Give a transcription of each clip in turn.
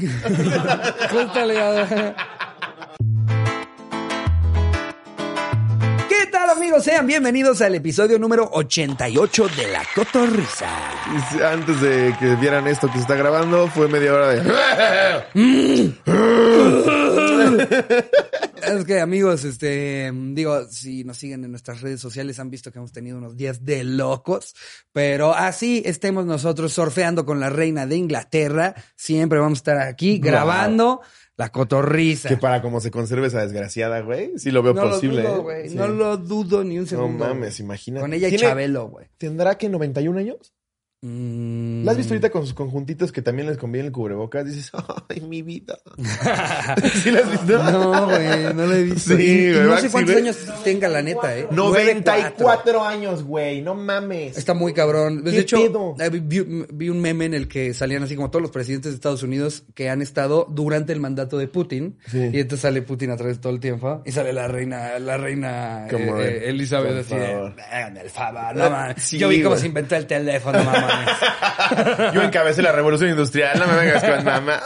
Córtale. Amigos? Sean bienvenidos al episodio número 88 de La Cotorrisa. Antes de que vieran esto que se está grabando, fue media hora de... Es que amigos, este, digo, si nos siguen en nuestras redes sociales han visto que hemos tenido unos días de locos, pero así estemos nosotros surfeando con la reina de Inglaterra, siempre vamos a estar aquí Wow. La cotorriza. Que para cómo se conserve esa desgraciada, güey, sí lo veo no posible. lo dudo, ¿eh? Sí. no lo dudo ni un No segundo. mames, güey. imagínate. Con ella y ¿Tiene- Chabelo, güey. ¿Tendrá que 91 años? Mm. ¿La has visto ahorita con sus conjuntitos que también les conviene el cubrebocas? Dices, ay, mi vida. ¿Sí la has visto? No, güey, no lo he visto. Sí, Y- y güey, no sé cuántos años tenga la neta, ¿eh? 94 años, güey, no mames. Está muy cabrón. De ¿Qué hecho, pedo? eh, vi, vi un meme en el que salían así como todos los presidentes de Estados Unidos que han estado durante el mandato de Putin. Sí. Y entonces sale Putin a través todo el tiempo. Y sale la reina, la reina eh, eh, Elizabeth así de, favor. "Háganme el favor, no mames". Sí, Yo vi cómo se inventó el teléfono, mamá. Yo encabecé la revolución industrial, no me vengas con mamá.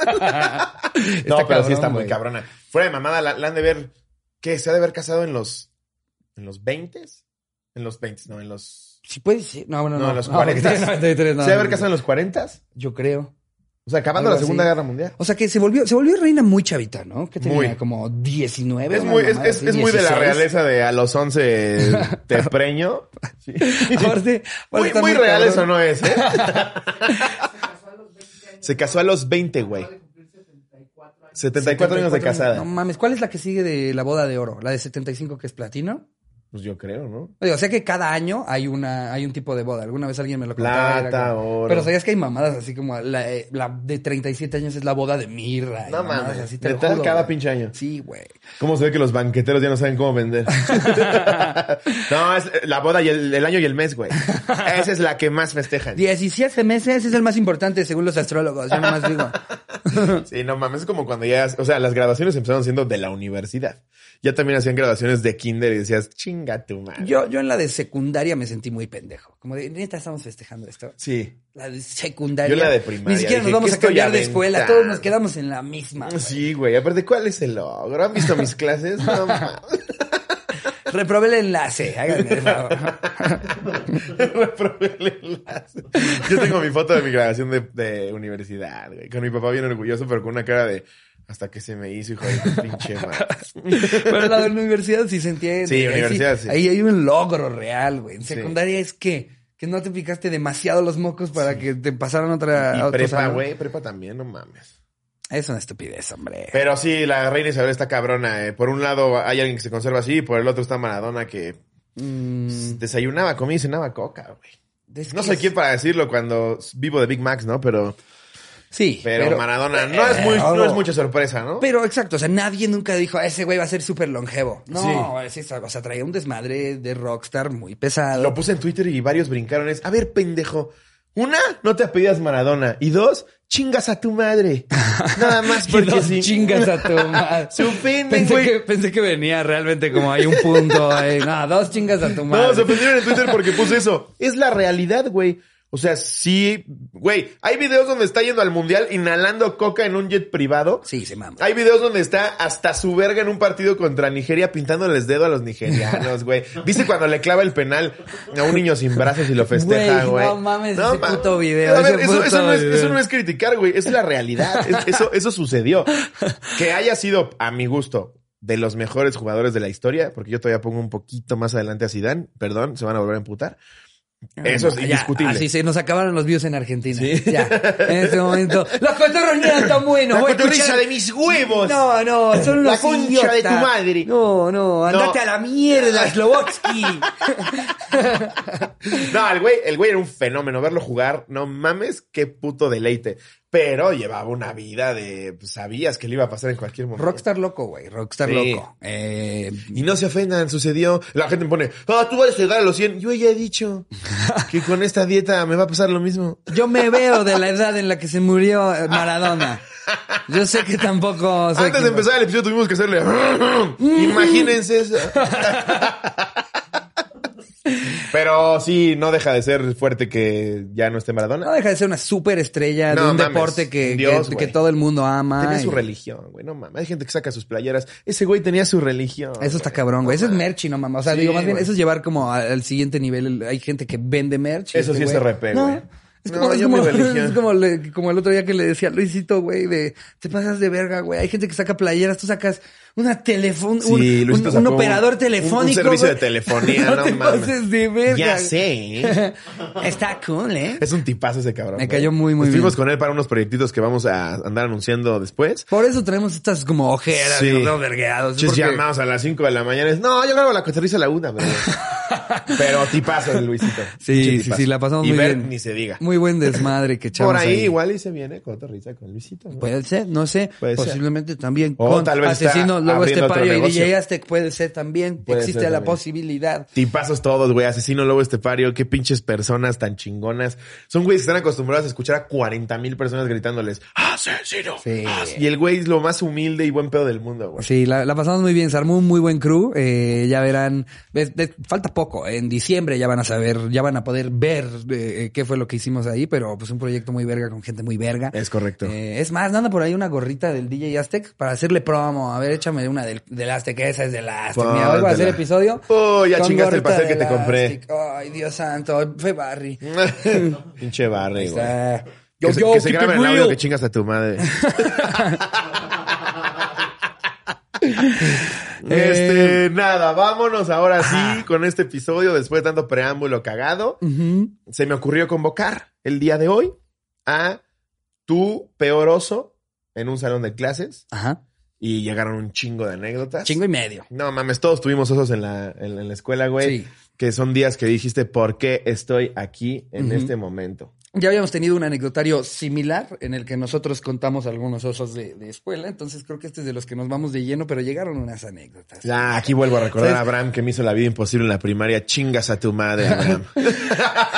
no, pero cabrón, sí está muy güey. cabrona. Fuera de mamada, la, la han de ver, ¿qué? ¿Se ha de haber casado en los, en los 20? En los 20, no, en los... Sí, puede ser. No, bueno, no. No, en los porque 40. tiene 93, no, ¿Se ha de haber no, casado en los 40? Yo creo. O sea, acabando la Segunda así. Guerra Mundial. O sea que se volvió, se volvió reina muy chavita, ¿no? Que tenía Muy. como 19. Es muy, es, es, así, es muy de la 16. realeza de a los 11 te preño. Sí. Aparte, Muy, muy real cabrón. eso no es, ¿eh? Se casó a los 20, güey. 74 años de casada. No mames, ¿cuál es la que sigue de la boda de oro? ¿La de 75 que es platino? Pues yo creo, ¿no? Oye, o sea que cada año hay una hay un tipo de boda. Alguna vez alguien me lo contaba. Plata, como- oro. Pero sabías que hay mamadas así como la, eh, la de 37 años es la boda de mirra. No mames. así, te lo Neta, juro, cada güey. pinche año. Sí, güey. ¿Cómo se ve que los banqueteros ya no saben cómo vender? no, es la boda y el, el año y el mes, güey. Esa es la que más festejan. 17 meses es el más importante según los astrólogos. Yo nomás digo. Sí, no mames, es como cuando ya, o sea, las graduaciones empezaron siendo de la universidad. Ya también hacían graduaciones de kinder y decías, chinga tu madre. Yo, yo en la de secundaria me sentí muy pendejo. Como de, neta, estamos festejando esto. Sí. La de secundaria. Yo la de primaria, Ni siquiera nos vamos ¿qué a cambiar de escuela. Todos nos quedamos en la misma. güey. Sí, güey. Aparte, ¿cuál es el logro? ¿Han visto mis clases? No mames. Reprobé el enlace. Háganme el favor. Reprobé el enlace. Yo tengo mi foto de mi graduación de, de universidad, güey. Con mi papá bien orgulloso, pero con una cara de hasta que se me hizo, hijo de pinche madre. Pero la de la universidad sí se entiende. Sí, Ahí universidad sí. Ahí hay un logro real, güey. En Sí. secundaria es que, que no te picaste demasiado los mocos para que te pasaran otra. Y prepa, güey. Prepa también, no mames. Es una estupidez, hombre. Pero sí, la reina Isabel está cabrona. eh. Por un lado hay alguien que se conserva así, y por el otro está Maradona que Mm, desayunaba, comía y cenaba coca, güey. No sé es- quién para decirlo cuando vivo de Big Macs, ¿no? Pero, Sí. pero, Maradona no es muy, no es mucha sorpresa, ¿no? Pero exacto, o sea, nadie nunca dijo, ese güey va a ser súper longevo. No, Sí. es esa- o sea, traía un desmadre de rockstar muy pesado. Lo puse en Twitter y varios brincaron. Es, a ver, pendejo. Una, no te apellidas Maradona. Y dos, chingas a tu madre. Nada más porque dos sí. chingas a tu madre. Se ofenden, Pensé güey. que, pensé que venía realmente como hay un punto ahí. No, dos chingas a tu madre. No, se ofendieron en Twitter porque puse eso. Es la realidad, güey. O sea, sí, güey. Hay videos donde está yendo al mundial inhalando coca en un jet privado. Sí, se mama. Hay videos donde está hasta su verga en un partido contra Nigeria pintándoles dedo a los nigerianos, güey. ¿Viste cuando le clava el penal a un niño sin brazos y lo festeja, Güey, no mames, ese ma- puto video, A ver, ese eso, eso no es, eso no es criticar, güey. Es la realidad. Es- eso, eso sucedió. Que haya sido, a mi gusto, de los mejores jugadores de la historia, porque yo todavía pongo un poquito más adelante a Zidane, perdón, se van a volver a emputar. Eso es Ya, indiscutible. Así se nos acabaron los views en Argentina. Sí. Ya, en este momento. Los cotorros no eran tan buenos. La cotorriza de mis huevos. No, no, son La unos concha idiotas. de tu madre. No, no, andate No. a la mierda, Slobotsky. No, el güey, el güey era un fenómeno. Verlo jugar, no mames, qué puto deleite. Pero llevaba una vida de, pues, sabías que le iba a pasar en cualquier momento. Rockstar loco, güey. Rockstar Sí. loco. Eh, Y no se ofendan, sucedió. La gente me pone, ah, tú vas a llegar a los 100. Yo ya he dicho que con esta dieta me va a pasar lo mismo. yo me veo de la edad en la que se murió eh, Maradona. Yo sé que tampoco Antes de empezar el episodio tuvimos que hacerle, imagínense eso. Pero sí, no deja de ser fuerte que ya no esté Maradona. No deja de ser una súper estrella de No un mames, deporte que, dios, que, todo el mundo ama. Tenía su religión, güey. No mames. Hay gente que saca sus playeras. Ese güey tenía su religión. Eso está cabrón, güey. No Eso es merch y no mames. O sea, Sí, digo, más bien, güey. eso es llevar como al siguiente nivel. El- Hay gente que vende merch. Eso este sí es RP, No, güey. Es No, como, es yo como, es como, le- como el otro día que le decía a Luisito, güey, de te pasas de verga, güey. Hay gente que saca playeras, tú sacas una teléfono, Sí, un, un- operador telefónico. un servicio de telefonía, no te mames. pases de verga. Ya sé. ¿eh? Está cool, ¿eh? Es un tipazo ese cabrón. Me cayó muy, muy Estuvimos bien. con él para unos proyectitos que vamos a andar anunciando después. Por eso tenemos estas como ojeras Sí. vemos vergueados. Porque- llamados a las 5 de la mañana. Es, no, yo grabo la cotorriza a la una, pero. pero tipazo el Luisito. Sí, sí, sí, la pasamos y muy Bert bien. ni se diga. Muy buen desmadre que echamos Por ahí, igual y se viene cotorriza con Luisito. ¿no? Puede ser, no sé. Puede ser. posiblemente también O con tal vez está Asesino, Lobo abriendo otro Estepario y. DJ Aztec puede ser también. Puede Existe ser la también. posibilidad. Tipazos todos, güey. Asesino Lobo Estepario. Qué pinches personas tan chingonas. Son güeyes que están acostumbrados a escuchar a 40 mil personas gritándoles ¡Asesino! Sí. as-". Y el güey es lo más humilde y buen pedo del mundo, güey. Sí, la, la pasamos muy bien. Se armó un muy buen crew. Eh, ya verán. falta poco. En diciembre ya van a saber, ya van a poder ver eh, qué fue lo que hicimos ahí. Pero pues un proyecto muy verga con gente muy verga. Es correcto. Eh, es más, nada por ahí una gorrita del DJ Aztec para hacerle promo. A ver, échame una del, del Aztec. Esa es del Aztec. Mira, hoy a hacer episodio. Oh, ya con chingaste el pastel que te compré. Aztec. Ay, Dios santo. Fue Barry. Pinche Barry, güey. Está- Que, Yo, se, yo, que se grabe el audio que chingas a tu madre. Este, nada, vámonos ahora sí con este episodio después de tanto preámbulo cagado. Se me ocurrió convocar el día de hoy a tu peor oso en un salón de clases Ajá. Y llegaron un chingo de anécdotas. Chingo y medio. No mames, todos tuvimos osos en la, en, en la escuela, güey. Sí. Que son días que dijiste, ¿por qué estoy aquí en este momento? Ya habíamos tenido un anecdotario similar en el que nosotros contamos algunos osos de, de escuela, entonces creo que este es de los que nos vamos de lleno, pero llegaron unas anécdotas. Ya, aquí vuelvo a recordar ¿Sabes? a Abraham que me hizo la vida imposible en la primaria. Chingas a tu madre, Abraham.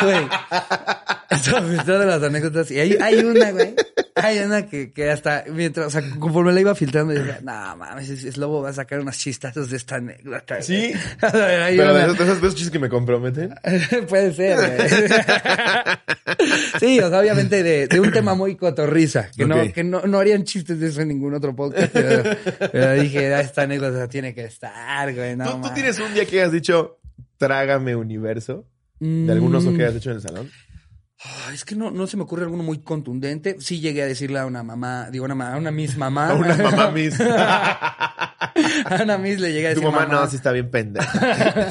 Güey. Pensando en las anécdotas y hay, hay una, güey. Hay una que, que hasta mientras, o sea, conforme la iba filtrando, decía, no mames, es, es Lobo va a sacar unas chistazos de esta anécdota. güey". ¿Sí? Hay Pero de una- esos, de esos- de esos chistes que me comprometen. Puede ser, güey. Sí, o sea, obviamente de, de un tema muy cotorriza, que, no, Ok. que no, no harían chistes de eso en ningún otro podcast, pero, pero dije, "Ah, esta anécdota tiene que estar, güey, no ¿Tú, tú mames". tienes un día que has dicho, trágame universo? ¿De algún oso que hayas hecho en el salón? Ay, es que no, no se me ocurre alguno muy contundente. Sí llegué a decirle a una mamá, digo, a una, a una miss mamá. A una mamá miss. a una miss le llegué a Tu decir, mamá no, sí está bien pendeja.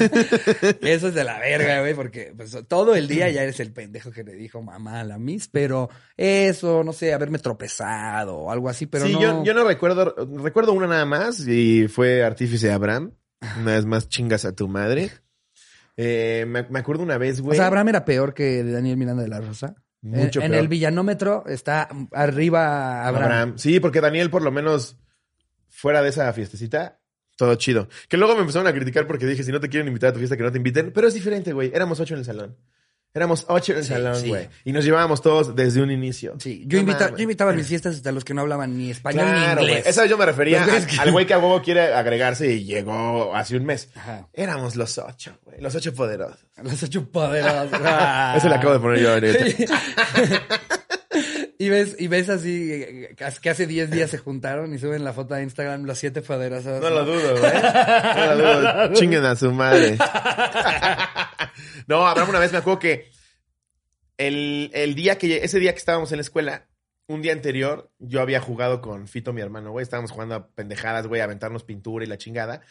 Eso es de la verga, güey, porque pues, todo el día ya eres el pendejo que le dijo mamá a la miss, pero eso, no sé, haberme tropezado o algo así, pero sí, no. yo, yo no recuerdo, recuerdo una nada más y fue Artífice Abraham. Una vez más chingas a tu madre. Eh, me, me acuerdo una vez, O güey. sea, Abraham era peor que Daniel Miranda de la Rosa. Mucho en, en peor. el villanómetro está arriba Abraham. Abraham. Sí, porque Daniel, por lo menos, fuera de esa fiestecita, todo chido. Que luego me empezaron a criticar porque dije, si no te quieren invitar a tu fiesta, que no te inviten. Pero es diferente, güey. Éramos ocho en el salón. Éramos ocho en el Sí, salón, sí. güey. Y nos llevábamos todos desde un inicio. Sí, yo, No invita- mames. yo invitaba a mis fiestas hasta los que no hablaban ni español Claro, ni güey. inglés. Esa vez yo me refería a- que- al güey que a huevo quiere agregarse y llegó hace un mes. Ajá. Éramos los ocho, güey. Los ocho poderosos. Los ocho poderosos. Eso le acabo de poner yo ahorita. y ves, y ves así eh, que hace 10 días se juntaron y suben la foto a Instagram los siete poderosos. No lo dudo, güey. No lo dudo. Chinguen a su madre. No, Abraham, una vez me acuerdo que el, el día que, ese día que estábamos en la escuela, un día anterior, yo había jugado con Fito, mi hermano, güey. Estábamos jugando a pendejadas, güey, a aventarnos pintura y la chingada.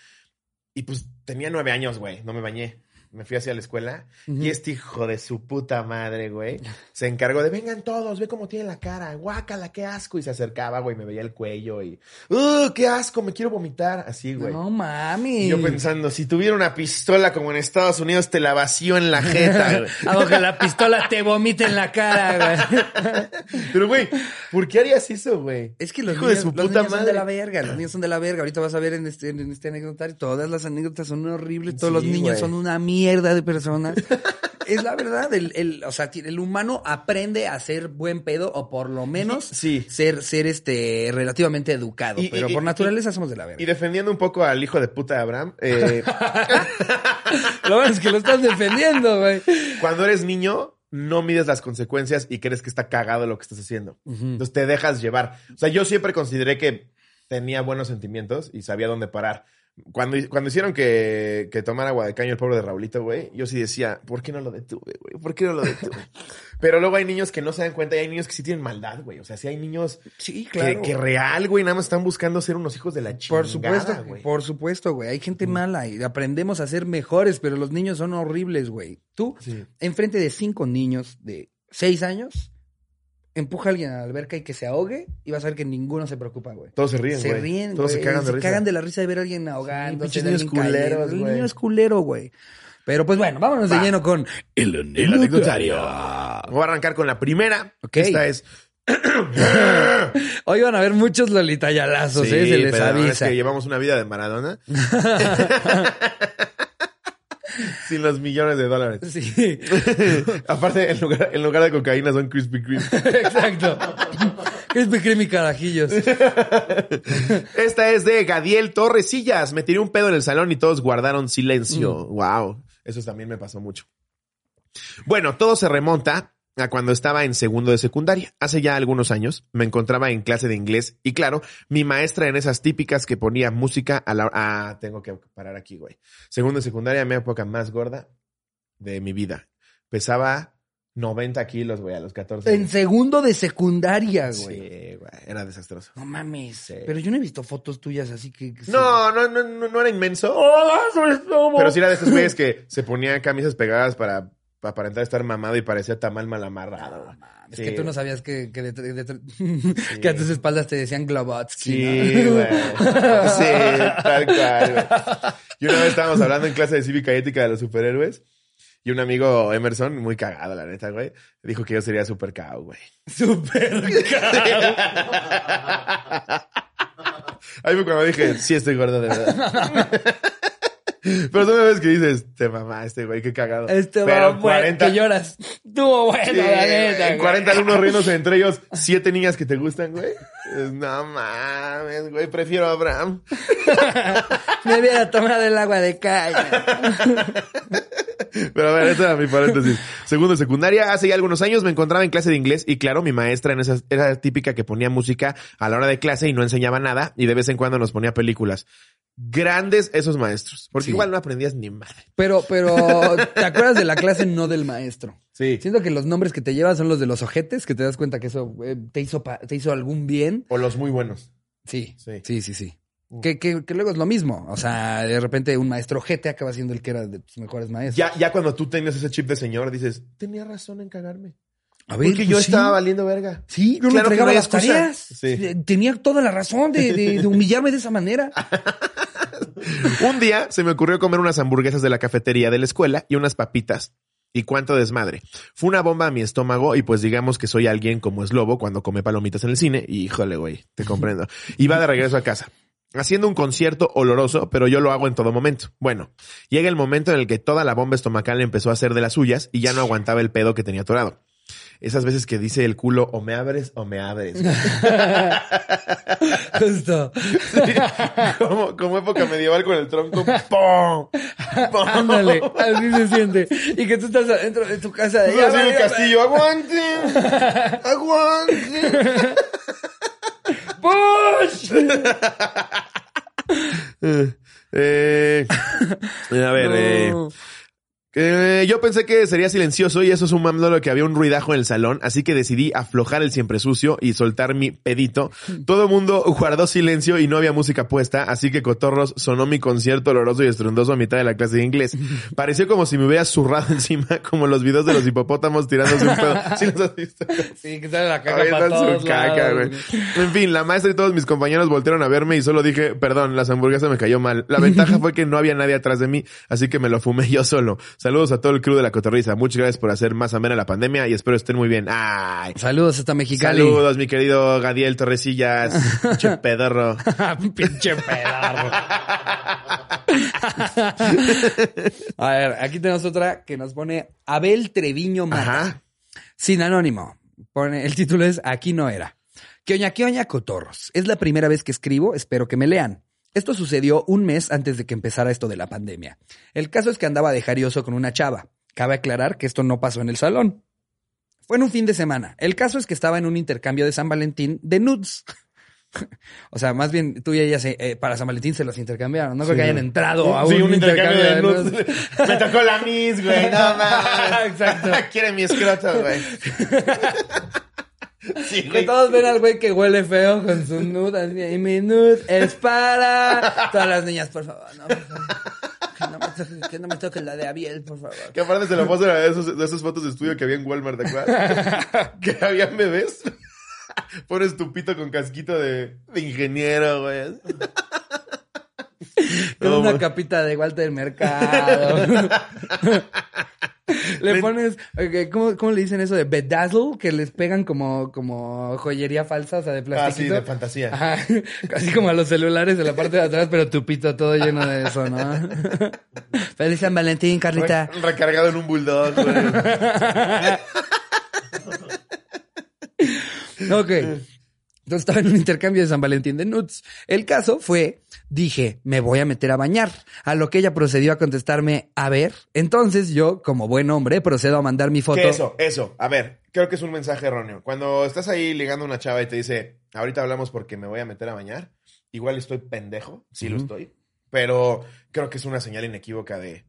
Y pues tenía nueve años, güey. No me bañé. Me fui hacia la escuela y este hijo de su puta madre, güey, se encargó de vengan todos, ve cómo tiene la cara, guácala, qué asco. Y se acercaba, güey, me veía el cuello y, ¡uh, qué asco! Me quiero vomitar. Así, güey. No mami. Y yo pensando, si tuviera una pistola como en Estados Unidos, te la vacío en la jeta, güey. Hago que la pistola te vomite en la cara, güey. Pero, güey, ¿por qué harías eso, güey? Es que los Hijo niños, de su los puta niños son madre. de la verga, los niños son de la verga. Ahorita vas a ver en este, en este anecdotario, todas las anécdotas son horribles, todos Sí, los niños güey. son una mierda de personas. es la verdad. El, el- o sea, el humano aprende a ser buen pedo o por lo menos Sí. ser, ser este relativamente educado. Y- pero y- por y- naturaleza somos de la Y verga. defendiendo un poco al hijo de puta de Abraham, eh, Lo bueno es que lo estás defendiendo, güey. cuando eres niño, no mides las consecuencias y crees que está cagado lo que estás haciendo. Entonces te dejas llevar. O sea, yo siempre consideré que tenía buenos sentimientos y sabía dónde parar. Cuando, cuando hicieron que, que tomara agua de caño el pobre de Raulito, güey, yo sí decía, ¿por qué no lo detuve, güey? ¿Por qué no lo detuve? Pero luego hay niños que no se dan cuenta y hay niños que sí tienen maldad, güey. O sea, sí hay niños Sí, que, claro. que real, güey, nada más están buscando ser unos hijos de la chingada, Por supuesto, güey. por supuesto, güey. Hay gente mala y aprendemos a ser mejores, pero los niños son horribles, güey. Tú, Sí. enfrente de cinco niños de seis años, empuja a alguien a la alberca y que se ahogue y vas a ver que ninguno se preocupa, güey. Todos se ríen, Se güey. ríen, Todos güey. se cagan de risa. de la risa de ver a alguien ahogándose. niños culeros, El niño es culero, güey. Pero pues bueno, vámonos de lleno con el El anecdotario. Voy a arrancar con la primera. Esta es. Hoy van a haber muchos lolitayalazos, ¿eh? Se les pero es avisa. que llevamos una vida de Maradona. Sin los millones de dólares. Sí, Aparte, en lugar, en lugar de cocaína son Krispy Kreme. exacto. Krispy Kreme y carajillos. Esta es de Gadiel Torresillas. Me tiré un pedo en el salón y todos guardaron silencio. Wow. Eso también me pasó mucho. Bueno, todo se remonta a cuando estaba en segundo de secundaria. Hace ya algunos años me encontraba en clase de inglés y claro, mi maestra en esas típicas que ponía música a la... Ah, tengo que parar aquí, güey. Segundo de secundaria, mi época más gorda de mi vida. Pesaba 90 kilos, güey, a los 14 En años. segundo de secundaria, Sí, güey. güey, era desastroso. No mames. Sí. Pero yo no he visto fotos tuyas así que. que No, no, no, no, no era inmenso. ¡Hola, soy Slobo! Pero sí era de esos güeyes que se ponían camisas pegadas para aparentar estar mamado y parecía tamal mal amarrado. güey. Es Sí, que tú no sabías que, que, de- de- de- que a tus espaldas te decían Globotsky. Sí, ¿no? güey. Sí, tal cual, güey. Y una vez estábamos hablando en clase de cívica y ética de los superhéroes. Y un amigo Emerson, muy cagado, la neta, güey, dijo que yo sería super cao, güey. Súper Ahí fue cuando dije, sí estoy gordo de verdad. Pero tú me ves que dices, te mamá, este güey, qué cagado. Este Pero bueno, que lloras. Estuvo bueno, Sí, la neta. en güey. 40 alumnos riéndose entre ellos, siete niñas que te gustan, güey. Pues, No mames, güey, prefiero a Abraham. Me hubiera tomado el agua de caña. Pero a ver, esta era mi paréntesis. Segundo de secundaria, hace ya algunos años me encontraba en clase de inglés y claro, mi maestra en esa, era típica que ponía música a la hora de clase y no enseñaba nada y de vez en cuando nos ponía películas. Grandes esos maestros, porque Sí. igual no aprendías ni madre. Pero, pero, ¿te acuerdas de la clase no del maestro? Sí. Siento que los nombres que te llevan son los de los ojetes, que te das cuenta que eso eh, te hizo, te hizo algún bien. O los muy buenos. Sí, Sí. sí, sí, sí. Mm. Que, que, que luego es lo mismo. O sea, de repente un maestro ojete acaba siendo el que era de tus mejores maestros. Ya, ya cuando tú tenías ese chip de señor, dices, tenía razón en cagarme. A Porque pues yo sí. estaba valiendo verga. Sí, yo Claro no que entregaba no las tareas. Sí. Tenía toda la razón de, de- de humillarme de esa manera. Un día se me ocurrió comer unas hamburguesas de la cafetería de la escuela y unas papitas. Y cuánto desmadre. Fue una bomba a mi estómago y pues digamos que soy alguien como es lobo cuando come palomitas en el cine. Y híjole, güey, te comprendo. Iba de regreso a casa. Haciendo un concierto oloroso, pero yo lo hago en todo momento. Bueno, llega el momento en el que toda la bomba estomacal empezó a hacer de las suyas y ya no aguantaba el pedo que tenía atorado. Esas veces que dice el culo o me abres o me abres. Justo. como, como época medieval con el tronco. ¡Pum! ¡Pum! Ándale, así se siente. Y que tú estás adentro de tu casa. de, el castillo, aguante, aguante. ¡Push! Eh, a ver, eh, No. eh, yo pensé que sería silencioso y eso sumando lo que había un ruidajo en el salón, así que decidí aflojar el siempre sucio y soltar mi pedito. Todo el mundo guardó silencio y no había música puesta, así que Cotorros sonó mi concierto oloroso y estruendoso a mitad de la clase de inglés. Pareció como si me hubiera zurrado encima, como los videos de los hipopótamos tirándose un pedo. ¿Sí los has visto? Sí, que sale la caca Avientan para todos su caca, güey. En fin, la maestra y todos mis compañeros voltearon a verme y solo dije, perdón, las hamburguesas me cayó mal. La ventaja fue que no había nadie atrás de mí, así que me lo fumé yo solo. Saludos a todo el crew de la cotorriza. Muchas gracias por hacer más amena la pandemia y espero estén muy bien. Ay. Saludos hasta Mexicali. Saludos, mi querido Gadiel Torresillas. Che pedorro. Pinche pedarro. A ver, aquí tenemos otra que nos pone Abel Treviño Mata. Ajá. Sin anónimo. Pone, el título es Aquí no era. Quioña, quioña, cotorros. Es la primera vez que escribo, espero que me lean. Esto sucedió un mes antes de que empezara esto de la pandemia. El caso es que andaba de jarioso con una chava. Cabe aclarar que esto no pasó en el salón. Fue en un fin de semana. El caso es que estaba en un intercambio de San Valentín de nudes. O sea, más bien tú y ella se- eh, para San Valentín se los intercambiaron. No creo que hayan entrado a Sí, un, intercambio, de nudes. nudes. Me tocó la Miss, güey. No mames. Exacto. Quiere mi escroto, güey. Sí, Que güey. todos ven al güey que huele feo con su nude. así, Y mi nude es para. Todas las niñas, por favor, no, por favor. Que no me toque, que no me toque la de Abiel, por favor. Que aparte se lo pasan a esos, de esas fotos de estudio que había en Walmart, ¿te acuerdas? que habían bebés. Pones tu pito con casquito de, de ingeniero, güey. Con No, una man. capita de Walter Mercado. le pones, ok, ¿cómo, ¿cómo le dicen eso de bedazzle? Que les pegan como, como joyería falsa, o sea, de Ah, sí, de fantasía. Ajá, casi como a los celulares en la parte de atrás, pero tu pito todo lleno de eso, ¿no? Feliz San Valentín, Carlita. Re- recargado en un bulldog, güey. Ok. Entonces estaba en un intercambio de San Valentín de nudes. El caso fue, dije, me voy a meter a bañar. A lo que ella procedió a contestarme, a ver. Entonces yo, como buen hombre, procedo a mandar mi foto. Eso, eso. A ver, creo que es un mensaje erróneo. Cuando estás ahí ligando a una chava y te dice, ahorita hablamos porque me voy a meter a bañar, igual estoy pendejo, sí lo estoy, pero creo que es una señal inequívoca de,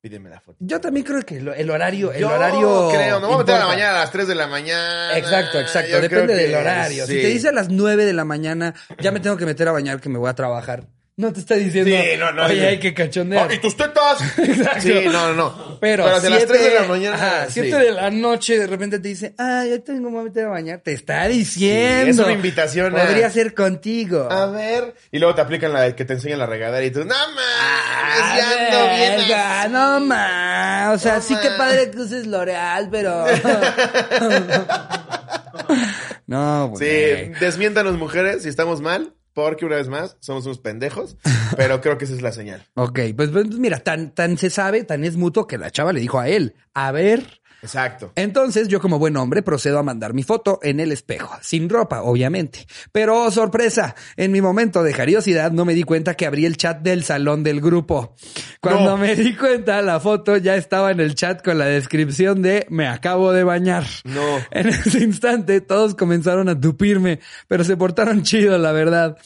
pídeme la foto. Yo también creo que el, el horario, el Yo horario. creo, me voy a meter a la mañana a las 3 de la mañana. Exacto, exacto. Yo Depende del horario. Si sí. te dice a las 9 de la mañana, ya me tengo que meter a bañar que me voy a trabajar. No te está diciendo, Sí, no, no, oye, sí. hay que cachondear. Oh, ¿Y tus tetas? Exacto. Sí, no, no, no. Pero, Pero de las siete- 3 de la mañana. Ajá, sí. 7 de la noche, de repente te dice, ah, ya tengo que meter a bañar. Te está diciendo. Sí, es una invitación a- Podría ser contigo. A ver. Y luego te aplican la que te enseñan la regadera y tú, no Ah, ya ando bien. verga, así". No más. O sea, No sí ma. que padre que uses L'Oreal, pero. no, güey. Sí, desmiéntanos mujeres si estamos mal, porque una vez más somos unos pendejos, pero creo que esa es la señal. Ok, pues, pues, mira, tan, tan se sabe, tan es mutuo que la chava le dijo a él, a ver. Exacto. Entonces yo como buen hombre procedo a mandar mi foto en el espejo, sin ropa, obviamente. Pero, oh, sorpresa, en mi momento de jariosidad no me di cuenta que abrí el chat del salón del grupo. Cuando No. me di cuenta, la foto ya estaba en el chat con la descripción de me acabo de bañar. No. En ese instante todos comenzaron a tupirme, pero se portaron chido, la verdad.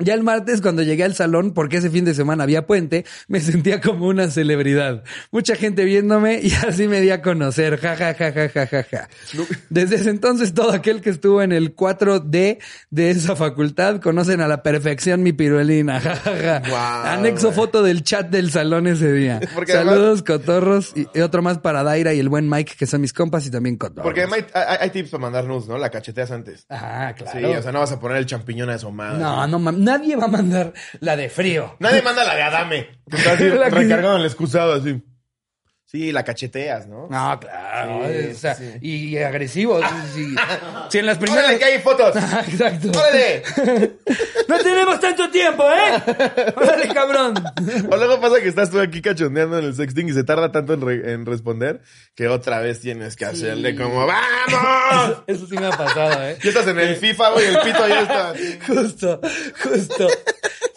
Ya el martes, cuando llegué al salón, porque ese fin de semana había puente, me sentía como una celebridad. Mucha gente viéndome y así me di a conocer. Ja, ja, ja, ja, ja, ja, ja. Desde ese entonces, todo aquel que estuvo en el 4D de esa facultad conocen a la perfección mi piruelina. Ja, ja, ja. Anexo foto del chat del salón ese día. Porque además- Saludos, cotorros. Y y otro más para Daira y el buen Mike, que son mis compas y también cotorros. Porque hay, hay- hay tips para mandar nudes, ¿no? La cacheteas antes. Ah, claro. Sí, o sea, no vas a poner el champiñón asomado. No, no, mam- nadie va a mandar la de frío. Nadie manda la de Adame. Que está así, La que- recargado en el excusado, así. Sí, la cacheteas, ¿no? No, claro. Sí, o sea, sí. y agresivo. sí. Si en las primeras. ¡Órale, que hay fotos! Exacto. ¡Órale! No tenemos tanto tiempo, ¿eh? Órale, cabrón. O luego pasa que estás tú aquí cachondeando en el sexting y se tarda tanto en, re- en responder que otra vez tienes que hacerle como ¡Vamos! Eso sí me ha pasado, ¿eh? Ya estás en el FIFA, güey, el pito ya está. Justo, justo.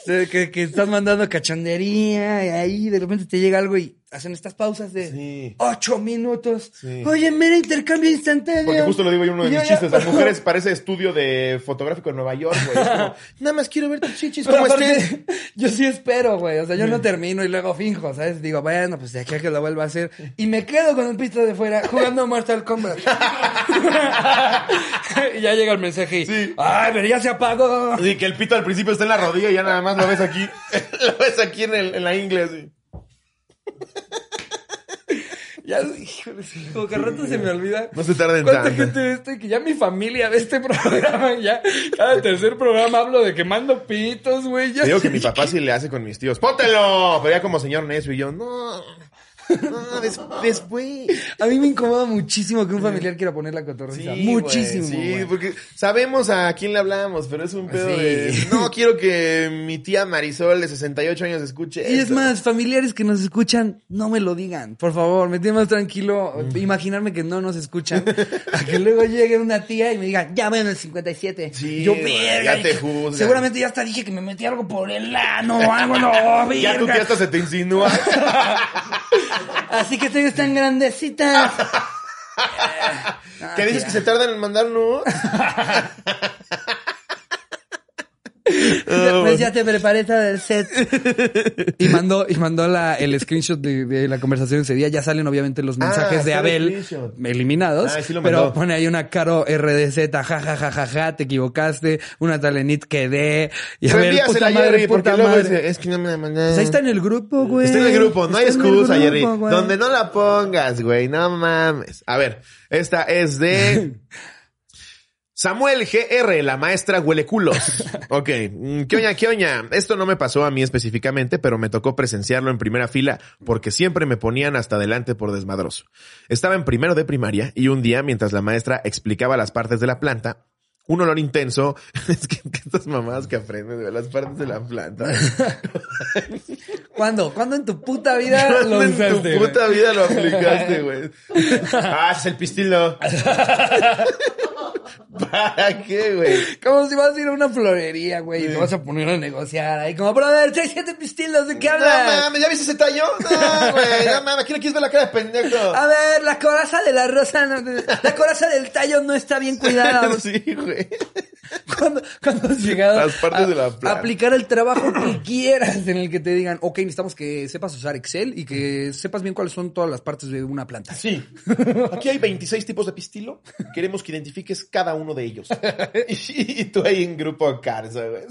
Que, que estás mandando cachondería y ahí de repente te llega algo y hacen estas pausas de Sí. ocho minutos. Sí. Oye, mira, intercambio instantáneo. Porque justo lo digo yo uno de mis chistes. Las mujeres parece estudio de fotográfico en Nueva York, güey. Como, nada más quiero ver tus chichis, ¿cómo estén? yo sí espero, güey. O sea, yo no termino y luego finjo, ¿sabes? Digo, bueno, pues de aquí a que lo vuelva a hacer. Y me quedo con el pito de fuera jugando Mortal Kombat. y ya llega el mensaje y, Sí. ay, pero ya se apagó. Así que el pito al principio está en la rodilla y ya nada más lo ves aquí. lo ves aquí en, el, en la ingle, así. Ya, híjole, como que rato se me olvida. No se tarden ¿Cuánta tanto. gente ve esto? Y que ya mi familia ve este programa. Ya cada tercer programa hablo de quemando pitos, güey. Digo que mi papá sí le hace con mis tíos. ¡Póntelo! Pero ya como señor necio y yo, no. No, des- después. A mí me incomoda muchísimo que un familiar quiera poner la cotorriza. muchísimo. sí, porque sabemos a quién le hablamos, pero es un pedo Sí. de. No quiero que mi tía Marisol de 68 años escuche. Y es esto". más, familiares que nos escuchan, no me lo digan. Por favor, me tiene más tranquilo imaginarme que no nos escuchan. a que luego llegue una tía y me diga, ya ven el 57. Sí, Yo, verga. ya te juzgan. Seguramente ya hasta dije que me metí algo por el ano o algo, no, Ya tu tía hasta se te insinúa. Así que estoy tan grandecita. ¿Qué dices que se tardan en mandar nudes? Pues ya te preparé todo el set. Y mandó, y mandó la, el screenshot de, de la conversación ese día. Ya salen obviamente los mensajes Ah, de está el Abel eliminados. Ah, sí lo pero pone ahí una caro RDZ, ja, ja, ja, ja, ja, te equivocaste. Una talenit quedé. Y Abel, Reenvíasela puta a Jerry, porque luego es que no me la mandaron. Pues ahí está en el grupo, güey. Está en el grupo, no hay Está excusa, grupo, Jerry. güey. Donde no la pongas, güey, no mames. A ver, esta es de Samuel GR, la maestra huele culos. Ok, mm, ¿qué oña, qué oña? Esto no me pasó a mí específicamente, pero me tocó presenciarlo en primera fila porque siempre me ponían hasta adelante por desmadroso. Estaba en primero de primaria y un día, mientras la maestra explicaba las partes de la planta, un olor intenso, es que, que estas mamadas que aprenden de las partes de la planta. ¿Cuándo? ¿Cuándo en tu puta vida lo ¿Cuándo en usaste? tu puta vida lo aplicaste, güey? ah, es el pistilo. ¿Para qué, güey? Como si vas a ir a una florería, güey, y te vas a poner a negociar ahí como, brother, trae siete pistilos, ¿de qué No hablas? mames, ¿ya viste ese tallo? No, güey, no mames, aquí no quieres ver la cara de pendejo. A ver, la coraza de la rosa, no- la coraza del tallo no está bien cuidada. sí, güey. cuando, cuando has llegado Las partes a, de la a planta. aplicar el trabajo que quieras en el que te digan, ok, necesitamos que sepas usar Excel y que sepas bien cuáles son todas las partes de una planta. Sí. Aquí hay 26 tipos de pistilo. Queremos que identifiques cada uno de ellos. Y, y tú ahí en grupo Carso, güey.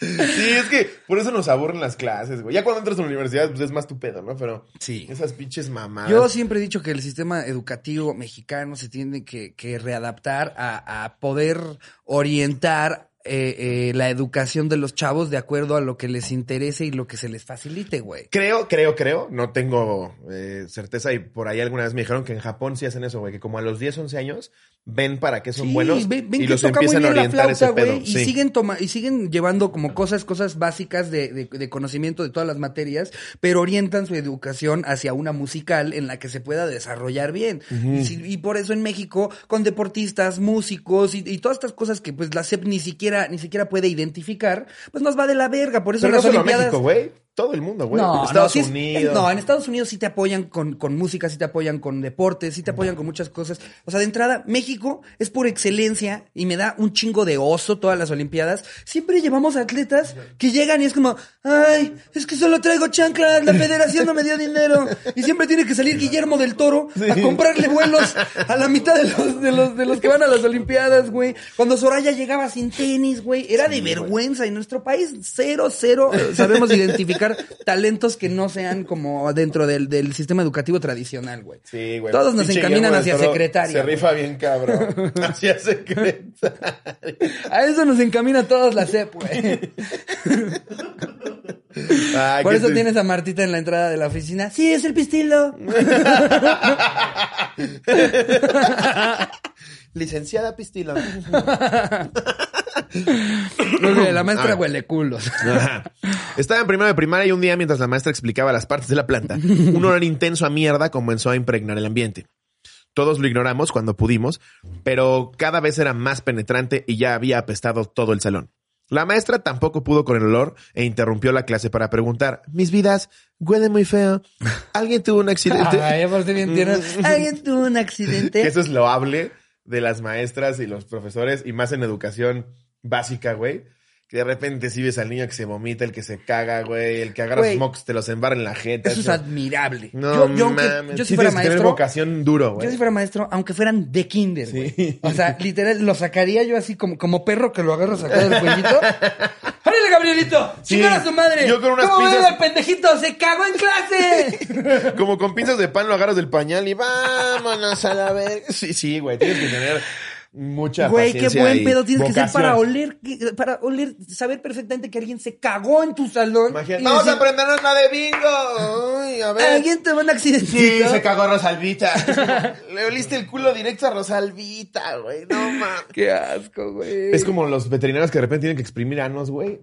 Sí, es que por eso nos aburren las clases, güey. Ya cuando entras a la universidad, pues es más tu pedo, ¿no? Pero Sí. esas pinches mamadas. Yo siempre he dicho que el sistema educativo mexicano se tiene que, que readaptar a, a poder orientar eh, eh, la educación de los chavos de acuerdo a lo que les interese y lo que se les facilite, güey. Creo, creo, creo, no tengo eh, certeza y por ahí alguna vez me dijeron que en Japón sí hacen eso, güey, que como a los 10, 11 años ven para qué son Sí, buenos ven, ven y que los empiezan a bien la orientar flauta, ese pedo. güey, y Sí. siguen toma y siguen llevando como cosas, cosas básicas de, de- de conocimiento de todas las materias, pero orientan su educación hacia una musical en la que se pueda desarrollar bien. y, si- y por eso en México, con deportistas, músicos y, y todas estas cosas que pues la SEP ni siquiera, ni siquiera puede identificar, pues nos va de la verga. Por eso Pero en no las solo Olimpiadas. México, güey. Todo el mundo, güey. No, Estados no, sí es- Unidos. no, en Estados Unidos sí te apoyan con, con música, sí te apoyan con deportes, sí te apoyan con muchas cosas. O sea, de entrada, México es por excelencia y me da un chingo de oso todas las Olimpiadas. Siempre llevamos atletas que llegan y es como, ay, es que solo traigo chanclas, la federación no me dio dinero. Y siempre tiene que salir Guillermo del Toro a comprarle vuelos a la mitad de los, de los, de los que van a las Olimpiadas, güey. Cuando Soraya llegaba sin tenis, güey, era de vergüenza. Y nuestro país, cero, cero, sabemos identificar talentos que no sean como dentro del, del sistema educativo tradicional, güey. Sí, güey. Todos nos encaminan hacia secretaria. Se güey. rifa bien, cabrón. hacia secretaria. A eso nos encamina todos la CEP, güey. Por eso tienes a Martita en la entrada de la oficina. Sí, es el pistilo. Licenciada Pistilo. La maestra A ver. huele culos. Ajá. Estaba en primero de primaria y un día mientras la maestra explicaba las partes de la planta, un olor intenso a mierda comenzó a impregnar el ambiente. Todos lo ignoramos cuando pudimos, pero cada vez era más penetrante y ya había apestado todo el salón. La maestra tampoco pudo con el olor e interrumpió la clase para preguntar, mis vidas, huele muy feo. ¿Alguien tuvo un accidente? Ay, por si bien tierno. ¿Alguien tuvo un accidente? que eso es loable de las maestras y los profesores y más en educación básica, güey. Que de repente sí ves al niño que se vomita, el que se caga, güey, el que agarra Güey. sus mocos, te los embarra en la jeta. Eso es admirable. No yo, yo, mames. yo si Sí fuera que tener maestro, vocación duro, güey. yo si fuera maestro, aunque fueran de kinder, güey. Sí. O sea, literal, lo sacaría yo así como, como perro que lo agarras acá del cuellito. ¡Órale, Gabrielito! Sí. ¡Chingar a su madre! Yo con unas ¿Cómo pinzas- al pendejito? ¡Se cagó en clase! Como con pinzas de pan lo agarras del pañal y vámonos a la vez. Sí, sí, güey, tienes que tener mucha Güey, qué buen pedo tienes que ser para oler, para oler, saber perfectamente que alguien se cagó en tu salón. Imagínate, Vamos a decir, aprendernos la de bingo. Uy, a ver. Alguien te va a un Sí, se cagó Rosalvita. Le oliste el culo directo a Rosalvita, güey. No mames. Qué asco, güey. Es como los veterinarios que de repente tienen que exprimir anos, güey.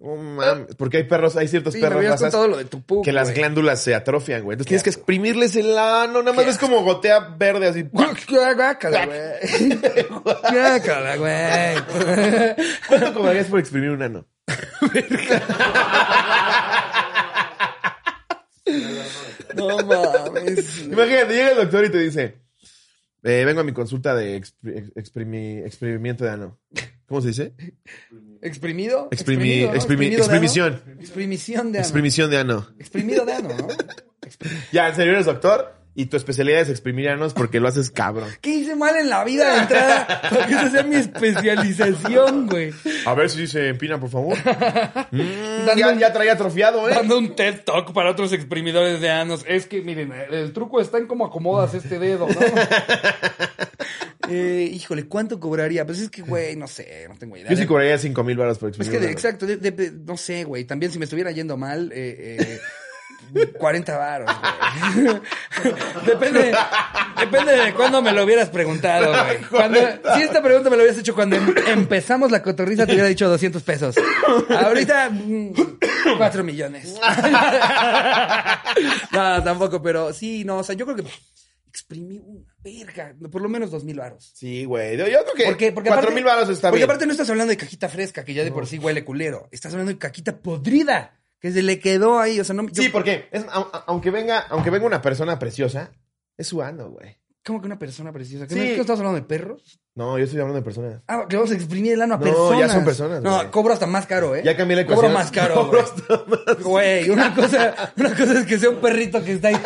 Mames. Porque hay perros, hay ciertos Sí, perros razas lo de que las glándulas se atrofian, güey. Entonces tienes que exprimirles el ano. Nada más ves como gotea verde así. Qué guácala, güey. Qué guácala, güey. ¿Cuánto cobrarías por exprimir un ano? No mames. Imagínate, llega el doctor y te dice, eh, vengo a mi consulta de expri- ex- exprimi- exprimimiento de ano. ¿Cómo se dice? ¿Exprimido? Exprimi- Exprimido, ¿no? exprimi- ¿Exprimido de ano? exprimición. Exprimición de ano. Exprimición de ano. Exprimido de ano, ¿no? Ya, en serio eres doctor y tu especialidad es exprimir anos porque lo haces cabrón. ¿Qué hice mal en la vida de entrada? Para que esa sea mi especialización, güey. A ver si se empina, por favor. Mm, Dando ya, un- ya traía atrofiado, ¿eh? Dando un TED Talk para otros exprimidores de anos. Es que, miren, el truco está en cómo acomodas este dedo, ¿no? Eh, híjole, ¿cuánto cobraría? Pues es que, güey, no sé, no tengo idea. Yo sí cobraría 5 mil baros por Es exprimir que, de- ano. exacto, de- de- no sé, güey. También si me estuviera yendo mal, eh, eh, 40 varos, güey. depende, depende de cuándo me lo hubieras preguntado, güey. Cuando- Si esta pregunta me lo hubieras hecho cuando em- empezamos la cotorriza, te hubiera dicho 200 pesos. Ahorita, 4 millones. no, tampoco, pero sí, no, o sea, yo creo que exprimí una verga, por lo menos 2 mil varos. Sí, güey. Yo, creo que ¿Por qué? Porque 4 aparte- mil baros está Porque bien. aparte no estás hablando de cajita fresca, que ya de por sí huele culero. Estás hablando de cajita podrida, que se le quedó ahí. O sea, no. yo- Sí, porque es- aunque venga, aunque venga una persona preciosa, es su ano, güey. ¿Cómo que una persona preciosa? ¿Que Sí. que estás hablando de perros? No, yo estoy hablando de personas. Ah, que vamos a exprimir el ano a No, personas. ya son personas, No, güey. cobro hasta más caro, ¿eh? Ya cambié la Cobro ecuación. más caro, Cobro güey. hasta más. Güey, una cosa, una cosa es que sea un perrito que está ahí.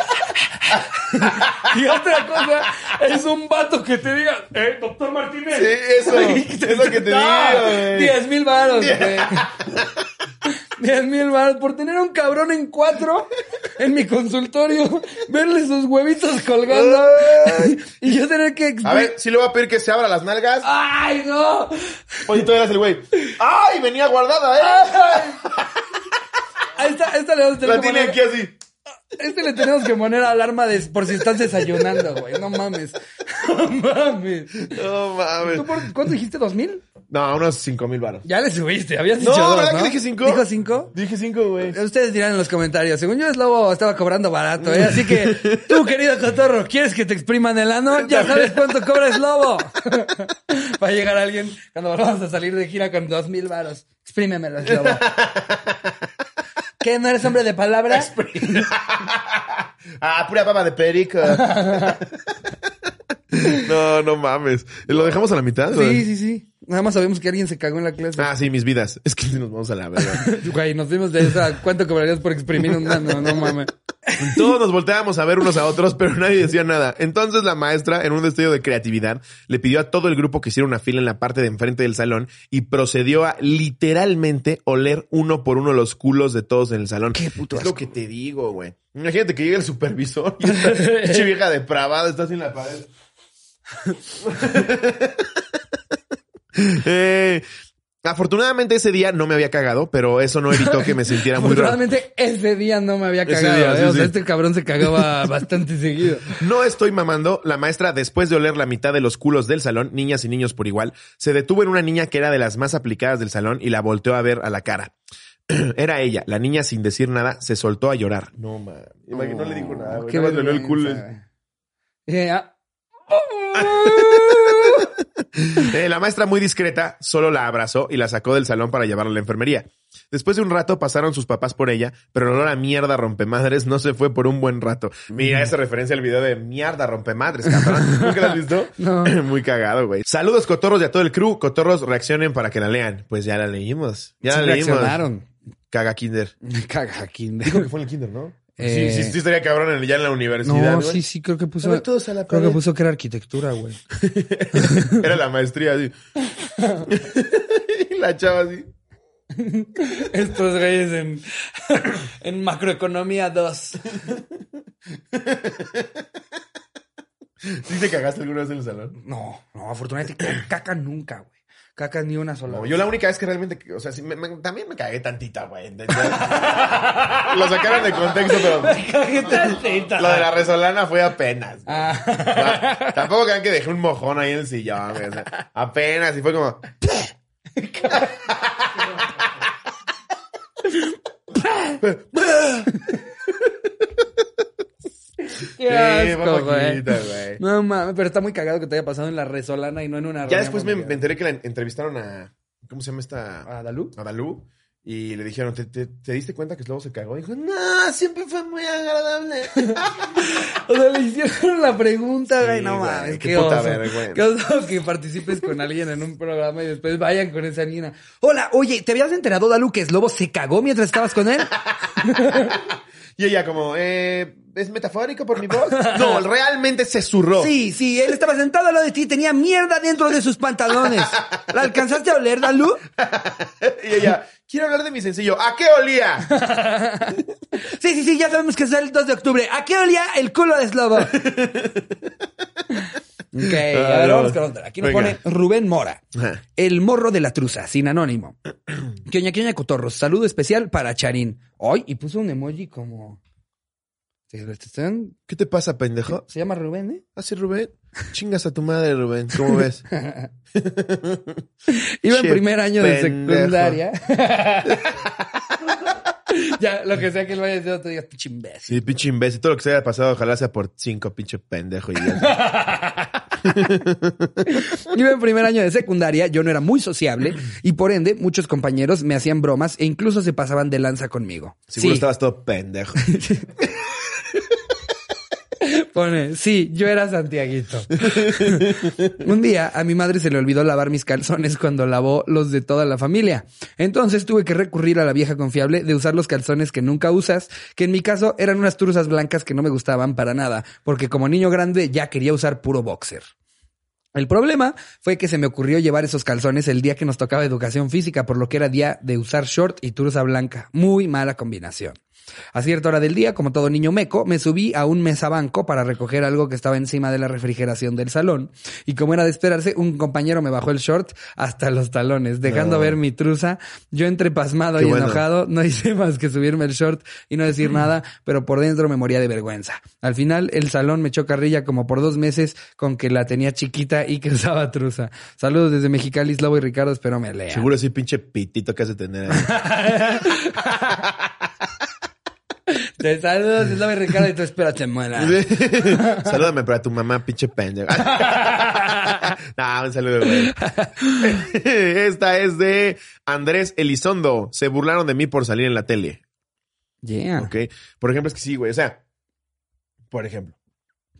y otra cosa es un vato que te diga, eh, doctor Martínez. Sí, eso, es lo que te No, digo, güey. 10 mil varos, güey. 10 mil varos por tener un cabrón en cuatro en mi consultorio, verle sus huevitos colgando y yo tener que... A ver, sí le voy a pedir que se abra las nalgas. ¡Ay, no! Oye, tú eras el güey. ¡Ay, venía guardada, eh! A esta, esta le vamos a tener La tiene aquí así. Este le tenemos que poner alarma de, por si estás desayunando, güey. No mames. No mames. No mames. ¿Tú por- ¿Cuánto dijiste? ¿Dos mil? No, unos 5 mil baros. Ya le subiste. Habías No, dicho dos, ¿verdad ¿no? que dije cinco? ¿Dijo cinco? Dije 5, güey. Ustedes dirán en los comentarios. Según yo, es lobo estaba cobrando barato, ¿eh? Así que, tú, querido cotorro, ¿quieres que te expriman el ano? Ya sabes cuánto cobra es lobo. Va a llegar alguien cuando vamos a salir de gira con dos mil varos. Exprímemelo, es lobo. ¿Qué? ¿No eres hombre de palabra? ah, pura baba de perico. no, no mames. ¿Lo dejamos a la mitad? Sí, sí, sí. Nada más sabemos que alguien se cagó en la clase. Ah, sí, mis vidas. Es que nos vamos a la verga. Güey, nos vimos de esa. ¿Cuánto cobrarías por exprimir un nano? No mames. Todos nos volteábamos a ver unos a otros, pero nadie decía nada. Entonces la maestra, en un destello de creatividad, le pidió a todo el grupo que hiciera una fila en la parte de enfrente del salón y procedió a literalmente oler uno por uno los culos de todos en el salón. Qué puto Es lo que te digo, güey. Imagínate que llega el supervisor y esta pinche vieja depravada está en la pared. Eh, afortunadamente ese día no me había cagado, pero eso no evitó que me sintiera muy raro. Afortunadamente, ese día no me había Ese cagado. día, ¿eh? sí, o sea, sí. este cabrón se cagaba bastante seguido. No estoy mamando. La maestra, después de oler la mitad de los culos del salón, niñas y niños por igual, se detuvo en una niña que era de las más aplicadas del salón y la volteó a ver a la cara. Era ella. La niña, sin decir nada, se soltó a llorar. No, man. No le dijo nada, güey. Qué Nada más le el culo. güey. Eh, la maestra, muy discreta, solo la abrazó y la sacó del salón para llevarla a la enfermería. Después de un rato pasaron sus papás por ella, pero el olor a mierda rompemadres no se fue por un buen rato. Mira esa referencia al video de mierda rompemadres, cabrón. ¿Nunca la has visto? No. Muy cagado, güey. Saludos, cotorros y a todo el crew. Cotorros, reaccionen para que la lean. Pues ya la leímos. Ya Sí la leímos. reaccionaron. Caga Kinder. Caga Kinder. Dijo que fue en el Kinder, ¿no? Eh, Sí, sí, sí, estaría cabrón en- ya en la universidad. No, sí, sí, creo que puso. A ver, todos a la creo que puso que era arquitectura, güey. Era la maestría así. y la chava así. Estos güeyes en, en macroeconomía 2. ¿Sí te cagaste alguna vez en el salón? No, no, afortunadamente caca nunca, güey. Caca ni una sola. No, yo la única vez que realmente, o sea, sí, me- me- también me cagué tantita, güey. Lo sacaron de contexto, pero Cagué tantita. lo de la resolana fue apenas. Ah. Tampoco crean que dejé un mojón ahí en el sillón, güey. o sea, apenas, y fue como. Qué Sí, asco, güey. güey. No mames, pero está muy cagado que te haya pasado en la resolana y no en una Ya después me, enteré que la entrevistaron a. ¿Cómo se llama esta? ¿A Dalú? A Dalú. Y le dijeron, ¿te, te, te diste cuenta que luego se cagó? Y dijo, no, siempre fue muy agradable. O sea, le hicieron la pregunta, Sí, güey, no güey, mames, qué qué, puta oso. vergüenza. Qué oso que participes con alguien en un programa y después vayan con esa niña. Hola, oye, ¿te habías enterado, Dalu, que Slobo se cagó mientras estabas con él? Y ella como, eh, ¿es metafórico por mi voz? No, realmente se zurró. Sí, sí, él estaba sentado al lado de ti y tenía mierda dentro de sus pantalones. ¿La alcanzaste a oler, Dalu? Y ella, quiero hablar de mi sencillo. ¿A qué olía? Sí, sí, sí, ya sabemos que es el 2 de octubre. ¿A qué olía el culo de Slobo? Ok, a ver, no. vamos con otra. Aquí nos Venga. pone Rubén Mora. Ajá. El morro de la truza, sin anónimo. Quioña, quioña, cotorros. Saludo especial para Charín. Hoy, y puso un emoji como... ¿Se ¿Qué te pasa, pendejo? llama Rubén, ¿eh? Así, Rubén. Chingas a tu madre, Rubén. ¿Cómo ves? Iba en primer año de secundaria. ya, lo que sea que él vaya diciendo, te digas, pinche imbécil. Sí, pinche imbécil. Todo lo que se haya pasado, ojalá sea por cinco, pinche pendejo. Y ya. Iba en primer año de secundaria, yo no era muy sociable y por ende muchos compañeros me hacían bromas e incluso se pasaban de lanza conmigo. Seguro sí, estabas todo pendejo. Pone, sí, yo era Santiaguito. Un día a mi madre se le olvidó lavar mis calzones cuando lavó los de toda la familia. Entonces tuve que recurrir a la vieja confiable de usar los calzones que nunca usas, que en mi caso eran unas truzas blancas que no me gustaban para nada, porque como niño grande ya quería usar puro boxer. El problema fue que se me ocurrió llevar esos calzones el día que nos tocaba educación física, por lo que era día de usar short y truza blanca. Muy mala combinación. A cierta hora del día, como todo niño meco, me subí a un mesabanco para recoger algo que estaba encima de la refrigeración del salón. Y como era de esperarse, un compañero me bajó el short hasta los talones, dejando No. ver mi truza. Yo entre pasmado Qué y bueno. enojado, no hice más que subirme el short y no decir nada, pero por dentro me moría de vergüenza. Al final, el salón me echó carrilla como por dos meses con que la tenía chiquita y que usaba truza. Saludos desde Mexicali, Slobo y Ricardo, espero me lean. Seguro ese pinche pitito que has de tener ahí. Te saludos, Slobo y Ricardo, y tú espérate, muela. Salúdame para tu mamá, pinche pendejo. no, un saludo, güey. Esta es de Andrés Elizondo. Se burlaron de mí por salir en la tele. Yeah. ¿Ok? Por ejemplo, es que sí, güey. O sea, por ejemplo,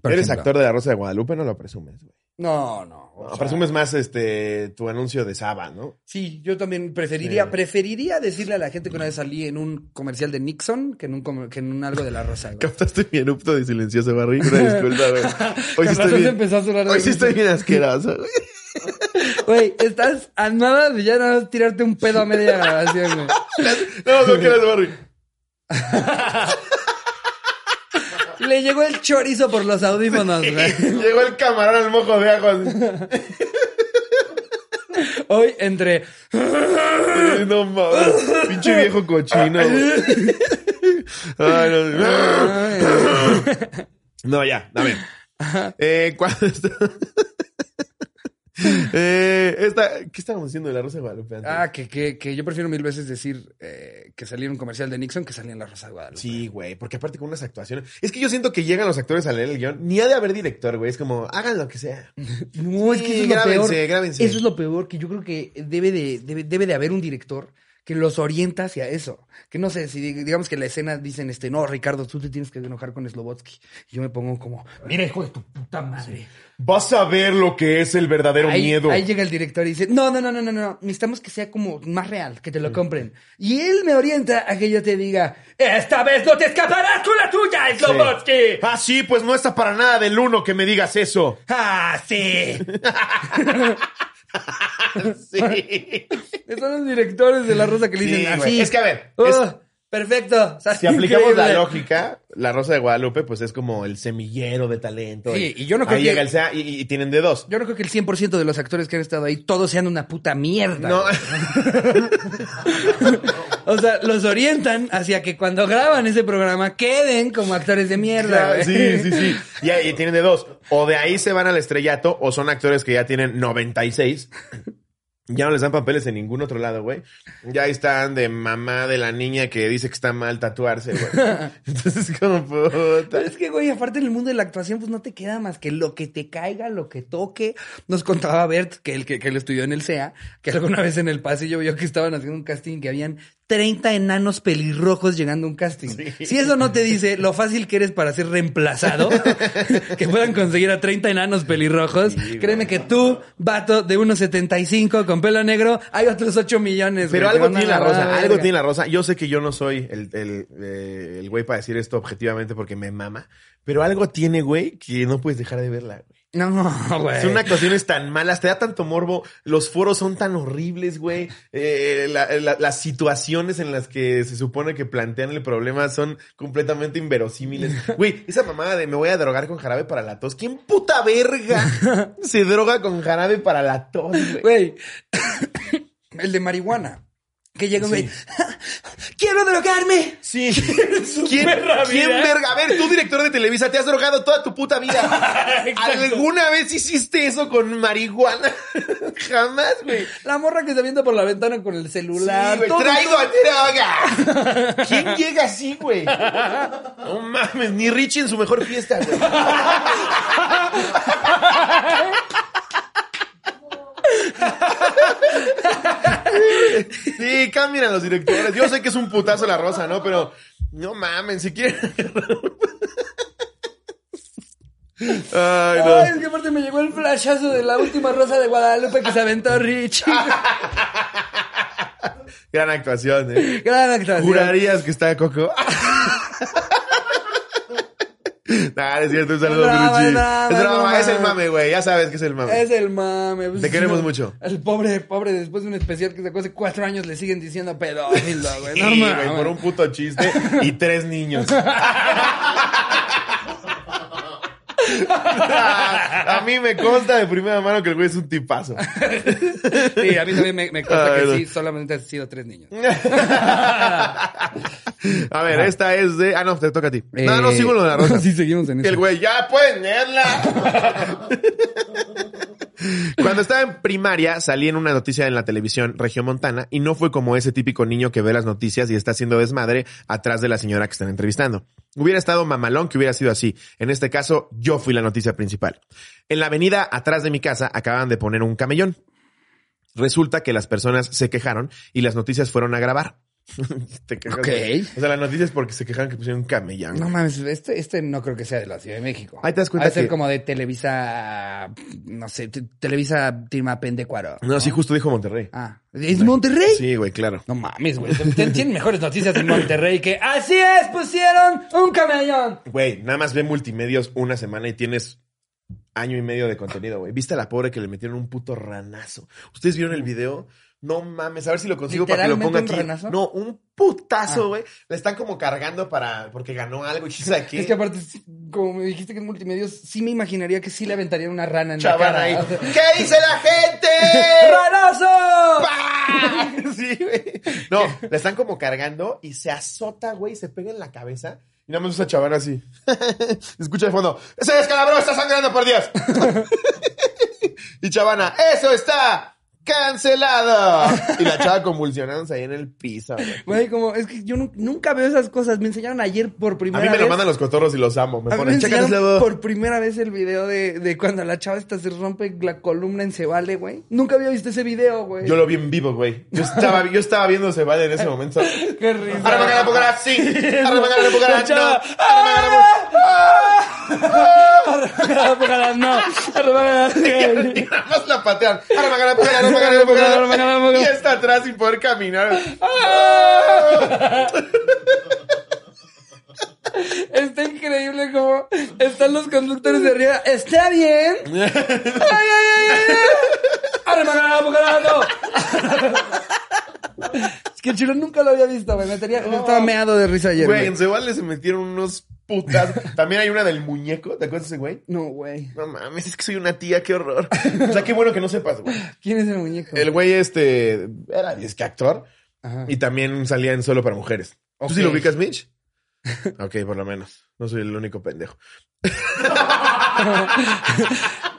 Por eres ejemplo. actor de La Rosa de Guadalupe, no lo presumes, güey. No, no. sea, presumes más este tu anuncio de Saba, ¿no? Sí, yo también preferiría, Sí. preferiría decirle a la gente que una vez salí en un comercial de Nixon que en un, que en un algo de la rosa. güey. Captaste mi erupto de silencioso, Barry. Una disculpa, güey. Hoy sí estoy bien. a sonar de Hoy sí risa. estoy bien asqueroso, güey. Güey, estás a nada de ya nada tirarte un pedo a media grabación, güey. No, no quieras, Barry. Le llegó el chorizo por los audífonos, güey. Llegó el camarón al mojo de ajo. así. Hoy entre No mames. Pinche viejo cochino, güey. Ay, no. No, ya, dame. Eh, cuando está... eh, esta, ¿Qué estábamos diciendo de la Rosa de Guadalupe antes? Ah, que, que, que yo prefiero mil veces decir eh, que salía un comercial de Nixon que salía en La Rosa de Guadalupe. Sí, güey, porque aparte con unas actuaciones. Es que yo siento que llegan los actores a leer el guion, ni ha de haber director, güey. Es como, hagan lo que sea. No, es que Sí, eso es lo grábense, peor. grábense. Eso es lo peor, que yo creo que debe de, debe, debe de haber un director que los orienta hacia eso. Que no sé, si dig- digamos que en la escena dicen, este, no, Ricardo, tú te tienes que enojar con Slobotsky. Y yo me pongo como, mira, hijo de tu puta madre. Vas a ver lo que es el verdadero Ahí, miedo. ahí llega el director y dice, no, no, no, no, no, no, necesitamos que sea como más real, que te lo compren. Y él me orienta a que yo te diga, esta vez no te escaparás con la tuya, Slobotsky. Ah, sí, pues no está para nada del uno que me digas eso. Ah, sí. Sí. Son los directores de La Rosa que le Sí, dicen güey. así. Es que a ver, es- Ah. Perfecto. O sea, Si aplicamos la lógica, la Rosa de Guadalupe, pues es como el semillero de talento. Sí, y yo no creo ahí que- llega el SEA y, y- y tienen de dos. Yo no creo que el 100% de los actores que han estado ahí todos sean una puta mierda. No, O sea, los orientan hacia que cuando graban ese programa queden como actores de mierda. sí, sí, sí. Y, ahí tienen de dos. O de ahí se van al estrellato, o son actores que ya tienen 96. Ya no les dan papeles en ningún otro lado, güey. Ya ahí están de mamá de la niña que dice que está mal tatuarse, güey. Entonces, como puta. Pero es que, güey, aparte en el mundo de la actuación, pues no te queda más que lo que te caiga, lo que toque. Nos contaba Bert, que él, que, que él estudió en el CEA, que alguna vez en el pasillo vio que estaban haciendo un casting que habían 30 enanos pelirrojos llegando a un casting. Si eso no te dice lo fácil que eres para ser reemplazado, que puedan conseguir a 30 enanos pelirrojos, créeme que tú, vato de 1.75 con pelo negro, hay otros 8 millones. Pero güey, algo tiene la rosa, algo tiene la rosa. Yo sé que yo no soy el, el, eh, el güey para decir esto objetivamente porque me mama, pero algo tiene, güey, que no puedes dejar de verla, güey. No, güey. Son actuaciones tan malas, te da tanto morbo, los foros son tan horribles, güey. Eh, la- la- las situaciones en las que se supone que plantean el problema son completamente inverosímiles. Güey, esa mamada de me voy a drogar con jarabe para la tos. ¿Quién puta verga se droga con jarabe para la tos, güey? Güey, el de marihuana. Que llega un güey, quiero drogarme. Sí. ¿Quién, perra ¿Quién vida. verga? A ver, tú, director de Televisa, te has drogado toda tu puta vida. ¿Alguna vez hiciste eso con marihuana? Jamás, güey. La morra que se avienta por la ventana con el celular. Sí, güey, todo- traigo droga. ¿Quién llega así, güey? No mames, ni Richie en su mejor fiesta, güey. Sí, cambien a los directores. Yo sé que es un putazo la rosa, ¿no? Pero no mames, si quieren. Ay, no. Ay, es que aparte me llegó el flashazo de la última rosa de Guadalupe que se aventó Richie. Gran actuación, eh. Gran actuación. Jurarías que está Coco. Nah, es cierto, un saludo, Piruchi. es Es broma, el mame, güey. Ya sabes que es el mame. Es el mame. pues, Te queremos no, mucho. El pobre, pobre, después de un especial que sacó hace cuatro años, le siguen diciendo pedófilo, güey. Sí, No güey, por un puto chiste y tres niños. a mí me consta de primera mano que el güey es un tipazo. Sí, a mí también me, me consta que sí, solamente han sido tres niños. A ver, esta es de. Ah, no, te toca a ti. No, no, Eh, sigo lo de la rosa. sí, seguimos en eso. El güey, ya pueden leerla. Cuando estaba en primaria, salí en una noticia en la televisión regiomontana y no fue como ese típico niño que ve las noticias y está haciendo desmadre atrás de la señora que están entrevistando. Hubiera estado mamalón que hubiera sido así. En este caso, yo fui la noticia principal. En la avenida atrás de mi casa acababan de poner un camellón. Resulta que las personas se quejaron y las noticias fueron a grabar. Te quejas, Ok. güey. O sea, las noticias porque se quejaron que pusieron un camellón. No mames, este, este no creo que sea de la Ciudad de México. Ahí te das cuenta Ha de ser que- como de Televisa, no sé, te- Televisa Tirma Pendecuaro. No, sí, justo dijo Monterrey. Ah, ¿es Monterrey? Sí, güey, claro. No mames, güey. Tien- Tienen mejores noticias en Monterrey que así es, pusieron un camellón. Güey, nada más ve multimedios una semana y tienes año y medio de contenido, güey. ¿Viste a la pobre que le metieron un puto ranazo? ¿Ustedes vieron el video? No mames, a ver si lo consigo para que lo ponga ¿Literalmente aquí. ranazo? No, un putazo, Ah. güey. Le están como cargando para porque ganó algo y sabe qué. Es que aparte, como me dijiste que es multimedios, sí me imaginaría que sí le aventarían una rana en Chaval la cara. ahí. O sea, ¿Qué dice la gente? ¡Ranazo! Sí, güey. No, la están como cargando y se azota, güey, se pega en la cabeza. Y nada más esa chavana así. Escucha de fondo. ¡Ese descalabro está sangrando por Dios! y chavana, ¡eso está cancelado! Y la chava convulsionándose ahí en el piso, güey. Güey, como, es que yo nu- nunca veo esas cosas. Me enseñaron ayer por A primera mí me vez. lo mandan los cotorros y los amo. Me A mí me ponen, chécate enseñaron por primera vez el video de, de cuando la chava esta se rompe la columna en Cebale, güey. Nunca había visto ese video, güey. Yo lo vi en vivo, güey. Yo estaba, yo estaba viendo Se Vale en ese momento. Qué risa. Arremangala, Pucará, sí. Arremangala, La Pucará, no. chava. Arremangala, Arremangala, no. Arremangala, Y nada más la patean. Arremangala, Pucará, arremangala, Pucará. Y está atrás sin poder caminar. Está increíble como están los conductores de arriba. Está bien. Ay, ay, ay, ay, ay. Es que el chilo nunca lo había visto, güey. Me tenía, estaba meado de risa ayer, Güey, en Cebales se metieron unos putas. También hay una del muñeco. ¿Te acuerdas de ese güey? No, güey. No mames, es que soy una tía, qué horror. O sea, qué bueno que no sepas, güey. ¿Quién es el muñeco? El güey este era es que actor Ajá. y también salía en solo para mujeres. ¿Tú sí lo ubicas, Mitch? Ok, por lo menos. No soy el único pendejo.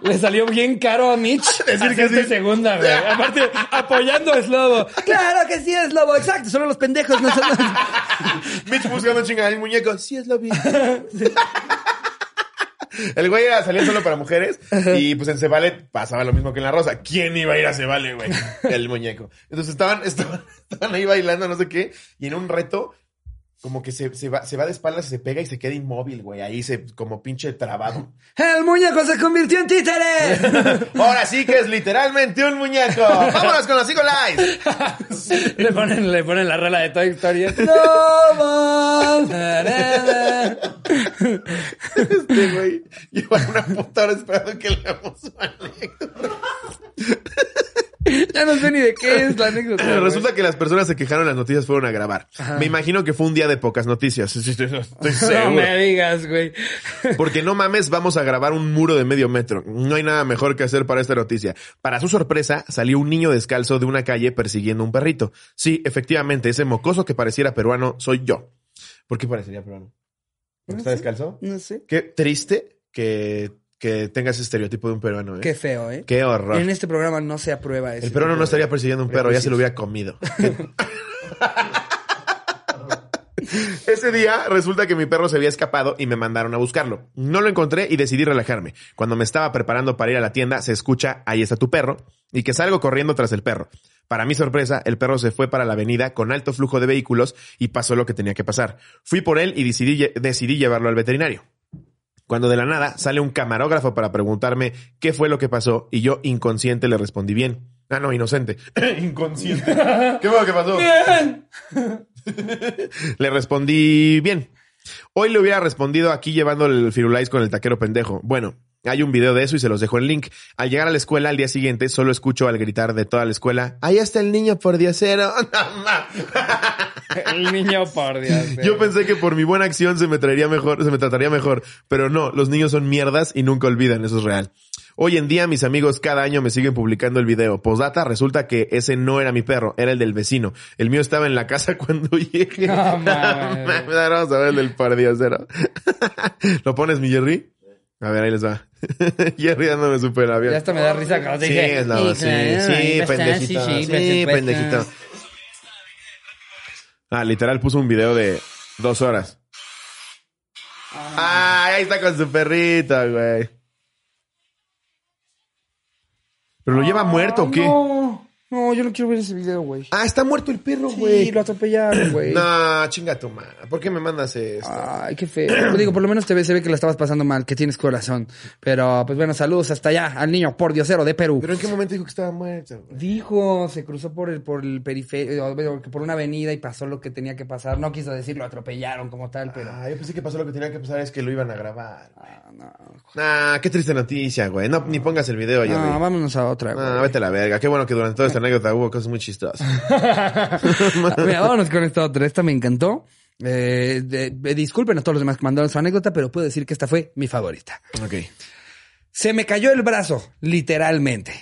Le salió bien caro a Mitch Decir que hacerte sí. segunda, güey. Aparte, apoyando a Slobo. Claro que sí es Slobo, exacto. Solo los pendejos no son... Mitch buscando chingada el muñeco. Sí, es lo vi. El güey salía solo para mujeres y pues en Cebale pasaba lo mismo que en La Rosa. ¿Quién iba a ir a Cebale, güey? El muñeco. Entonces estaban, estaban, estaban ahí bailando, no sé qué, y en un reto, como que se, se va, se va de espaldas y se pega y se queda inmóvil, güey. Ahí se, como pinche trabado. ¡El muñeco se convirtió en títere! Ahora sí que es literalmente un muñeco. Vámonos con los Eagle Eyes. le, ponen, le ponen la rola de Toy Story. ¡No! Este güey lleva una puta hora esperando que leamos su anécdota. ya no sé ni de qué es la anécdota. Resulta que las personas se quejaron, las noticias fueron a grabar. Me imagino que fue un día de pocas noticias. Estoy No me digas, güey. Porque no mames, vamos a grabar un muro de medio metro. No hay nada mejor que hacer para esta noticia. Para su sorpresa, salió un niño descalzo de una calle persiguiendo un perrito. Sí, efectivamente, ese mocoso que pareciera peruano soy yo. ¿Por qué parecería peruano? ¿Porque está descalzo? No sé. Qué triste que, que tengas ese estereotipo de un peruano, ¿eh? Qué feo, ¿eh? Qué horror. En este programa no se aprueba eso. El peruano no estaría persiguiendo un perro, ya se lo hubiera comido. Ese día resulta que mi perro se había escapado y me mandaron a buscarlo. No lo encontré y decidí relajarme. Cuando me estaba preparando para ir a la tienda, se escucha, ahí está tu perro, y que salgo corriendo tras el perro. Para mi sorpresa, el perro se fue para la avenida con alto flujo de vehículos y pasó lo que tenía que pasar. Fui por él y decidí, decidí llevarlo al veterinario. Cuando de la nada sale un camarógrafo para preguntarme qué fue lo que pasó y yo inconsciente le respondí bien. Ah, no, inocente. inconsciente. ¿Qué fue lo que pasó? Bien. Le respondí bien. Hoy le hubiera respondido aquí llevando el firulais con el taquero pendejo. Bueno, hay un video de eso y se los dejo en link. Al llegar a la escuela al día siguiente, solo escucho al gritar de toda la escuela, ahí está el niño por diosero. El niño por Dios. Yo pensé que por mi buena acción se me traería mejor, se me trataría mejor, pero no, los niños son mierdas y nunca olvidan, eso es real. Hoy en día mis amigos cada año me siguen publicando el video. Posdata, resulta que ese no era mi perro, era el del vecino. El mío estaba en la casa cuando llegué. No Vamos a ver el del pardiosero. ¿Lo pones, mi Jerry? A ver, ahí les va. Jerry dándome super avión. Ya hasta me da risa cuando Sí, dije. sí, claro, sí, pendejito. sí, Sí, pendejito. Ah, literal puso un video de dos horas. Ah, ahí está con su perrito, güey. ¿Pero lo lleva muerto o qué? No, no, yo no quiero ver ese video, güey. Ah, está muerto el perro, güey. Sí, lo atropellaron, güey. No, chinga tu madre. ¿Por qué me mandas esto? Ay, qué feo. Digo, por lo menos te ve, se ve que la estabas pasando mal, que tienes corazón. Pero, pues bueno, saludos hasta allá al niño por diosero de Perú. ¿Pero en qué momento dijo que estaba muerto? güey? Dijo, se cruzó por el, por el que por una avenida y pasó lo que tenía que pasar. No quiso decir lo atropellaron como tal, pero. Ah, yo pensé que pasó lo que tenía que pasar es que lo iban a grabar. Ah, no. Ah, qué triste noticia, güey. No, ni pongas el video, ya. No, vámonos a otra, güey. Ah, vete a la verga. Qué bueno que durante toda esta anécdota hubo cosas muy chistosas. Mira, vámonos con esta otra. Esta me encantó. Eh, de- de- disculpen a todos los demás que mandaron su anécdota, pero puedo decir que esta fue mi favorita. ok. Se me cayó el brazo, literalmente.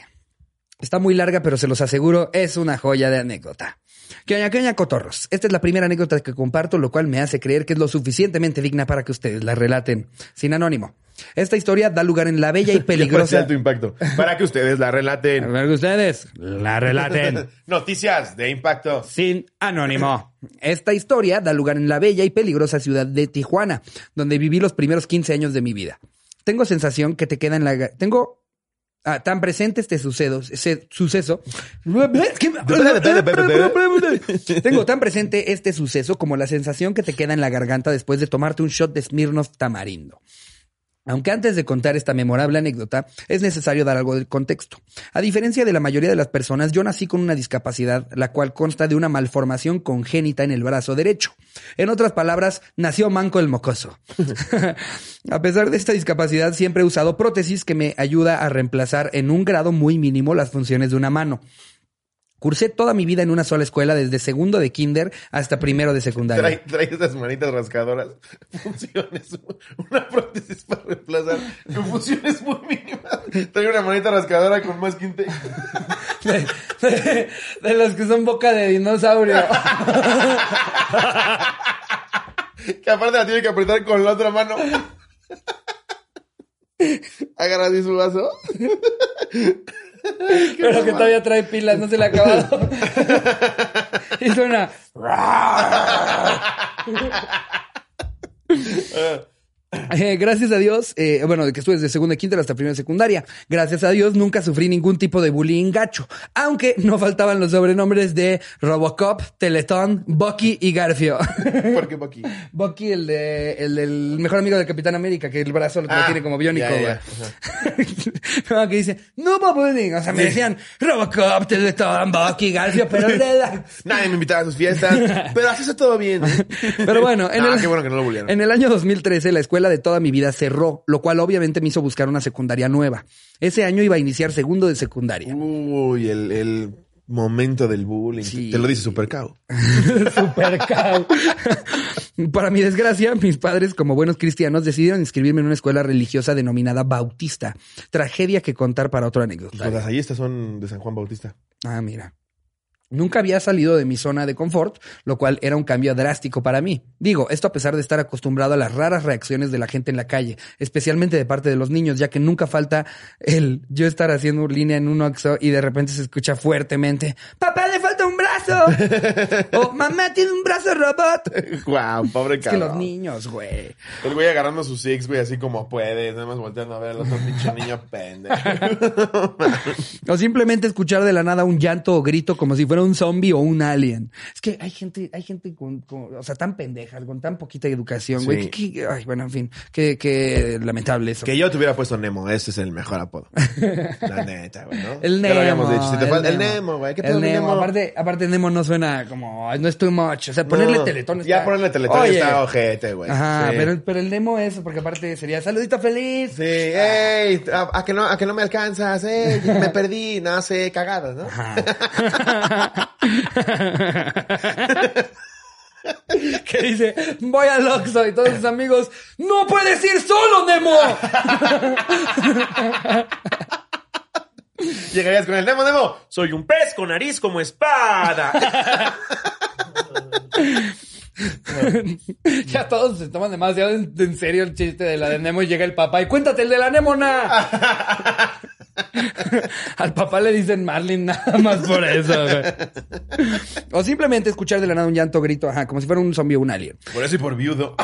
Está muy larga, pero se los aseguro, es una joya de anécdota. Que oña, que oña, cotorros. Esta es la primera anécdota que comparto, lo cual me hace creer que es lo suficientemente digna para que ustedes la relaten. Sin anónimo. Esta historia da lugar en la bella y peligrosa... alto impacto. Para que ustedes la relaten. ver que ustedes la relaten. Noticias de impacto. sin anónimo. Esta historia da lugar en la bella y peligrosa ciudad de Tijuana, donde viví los primeros 15 años de mi vida. Tengo sensación que te queda en la... Tengo ah, tan presente este sucedo, ese suceso. Tengo tan presente este suceso como la sensación que te queda en la garganta después de tomarte un shot de Smirnoff tamarindo. Aunque antes de contar esta memorable anécdota, es necesario dar algo de contexto. A diferencia de la mayoría de las personas, yo nací con una discapacidad, la cual consta de una malformación congénita en el brazo derecho. En otras palabras, nació manco el mocoso. a pesar de esta discapacidad, siempre he usado prótesis que me ayuda a reemplazar en un grado muy mínimo las funciones de una mano. Cursé toda mi vida en una sola escuela, desde segundo de kinder hasta primero de secundaria. Trae, trae estas manitas rascadoras. Funciones. Una prótesis para reemplazar. Funciones muy mínimas. Trae una manita rascadora con más quinte. De, de- de los que son boca de dinosaurio. Que aparte la tiene que apretar con la otra mano. Agarra así su vaso. Pero que todavía trae pilas, no se le ha acabado. y suena. Eh, gracias a Dios, eh, bueno, de que estuve desde segunda y quinta hasta primera y secundaria. Gracias a Dios nunca sufrí ningún tipo de bullying gacho. Aunque no faltaban los sobrenombres de Robocop, Teletón, Bucky y Garfio. ¿Por qué Bucky? Bucky, el de, el del mejor amigo del Capitán América, que el brazo lo Ah, tiene como biónico, güey. No, que dice, no hubo bullying. O sea, me decían Robocop, Teletón, Bucky, Garfio, pero. Nadie me invitaba a sus fiestas. Pero haces todo bien. Pero bueno, en, Ah, el, qué bueno que no lo en el año 2013 la escuela de toda mi vida cerró, lo cual obviamente me hizo buscar una secundaria nueva. Ese año iba a iniciar segundo de secundaria. Uy, el, el momento del bullying. Sí. Te lo dice Super Cow. Super cao. Para mi desgracia, mis padres, como buenos cristianos, decidieron inscribirme en una escuela religiosa denominada Bautista. Tragedia que contar para otro anécdota. Los gallistas son de San Juan Bautista. Ah, mira. Nunca había salido de mi zona de confort, lo cual era un cambio drástico para mí. Digo, esto a pesar de estar acostumbrado a las raras reacciones de la gente en la calle, especialmente de parte de los niños, ya que nunca falta el yo estar haciendo línea en un oxo y de repente se escucha fuertemente, ¡Papá, le falta un brazo! o ¡Mamá, tiene un brazo robot! Guau, pobre Es que cabrón. los niños, güey. El güey agarrando sus six, güey, así como puede, nada más volteando a ver al otro pinche niño pendejo. O simplemente escuchar de la nada un llanto o grito como si fuera un zombie o un alien. Es que hay gente, hay gente con, con- o sea, tan pendeja, con tan poquita educación, güey. Sí. que- que- ay, bueno, en fin, qué, qué lamentable eso. que yo te hubiera puesto Nemo, ese es el mejor apodo. La neta, güey, ¿no? El Ya lo Nemo. habíamos dicho. Si te falta- el Nemo, güey. ¿Qué pedo, El Nemo. Nemo? Aparte, aparte, Nemo no suena como, no es too much. O sea, ponerle No, teletón está. Ya ponerle teletón Oye. está ojete, güey. Ajá, Sí. pero, pero el Nemo es, porque aparte sería saludito feliz. Sí, ey, a, a que no, a que no me alcanzas, ey, me perdí, no sé, cagadas, ¿no? que dice, voy al Oxxo y todos sus amigos, ¡No puedes ir solo, Nemo! Llegarías con el Nemo, Nemo, soy un pez con nariz como espada. ya todos se toman demasiado en, en serio el chiste de la de Nemo y llega el papá y cuéntate el de la Nemona. Al papá le dicen Marlin nada más por eso. güey. O simplemente escuchar de la nada un llanto grito, ajá, como si fuera un zombie o un alien. Por eso y por viudo.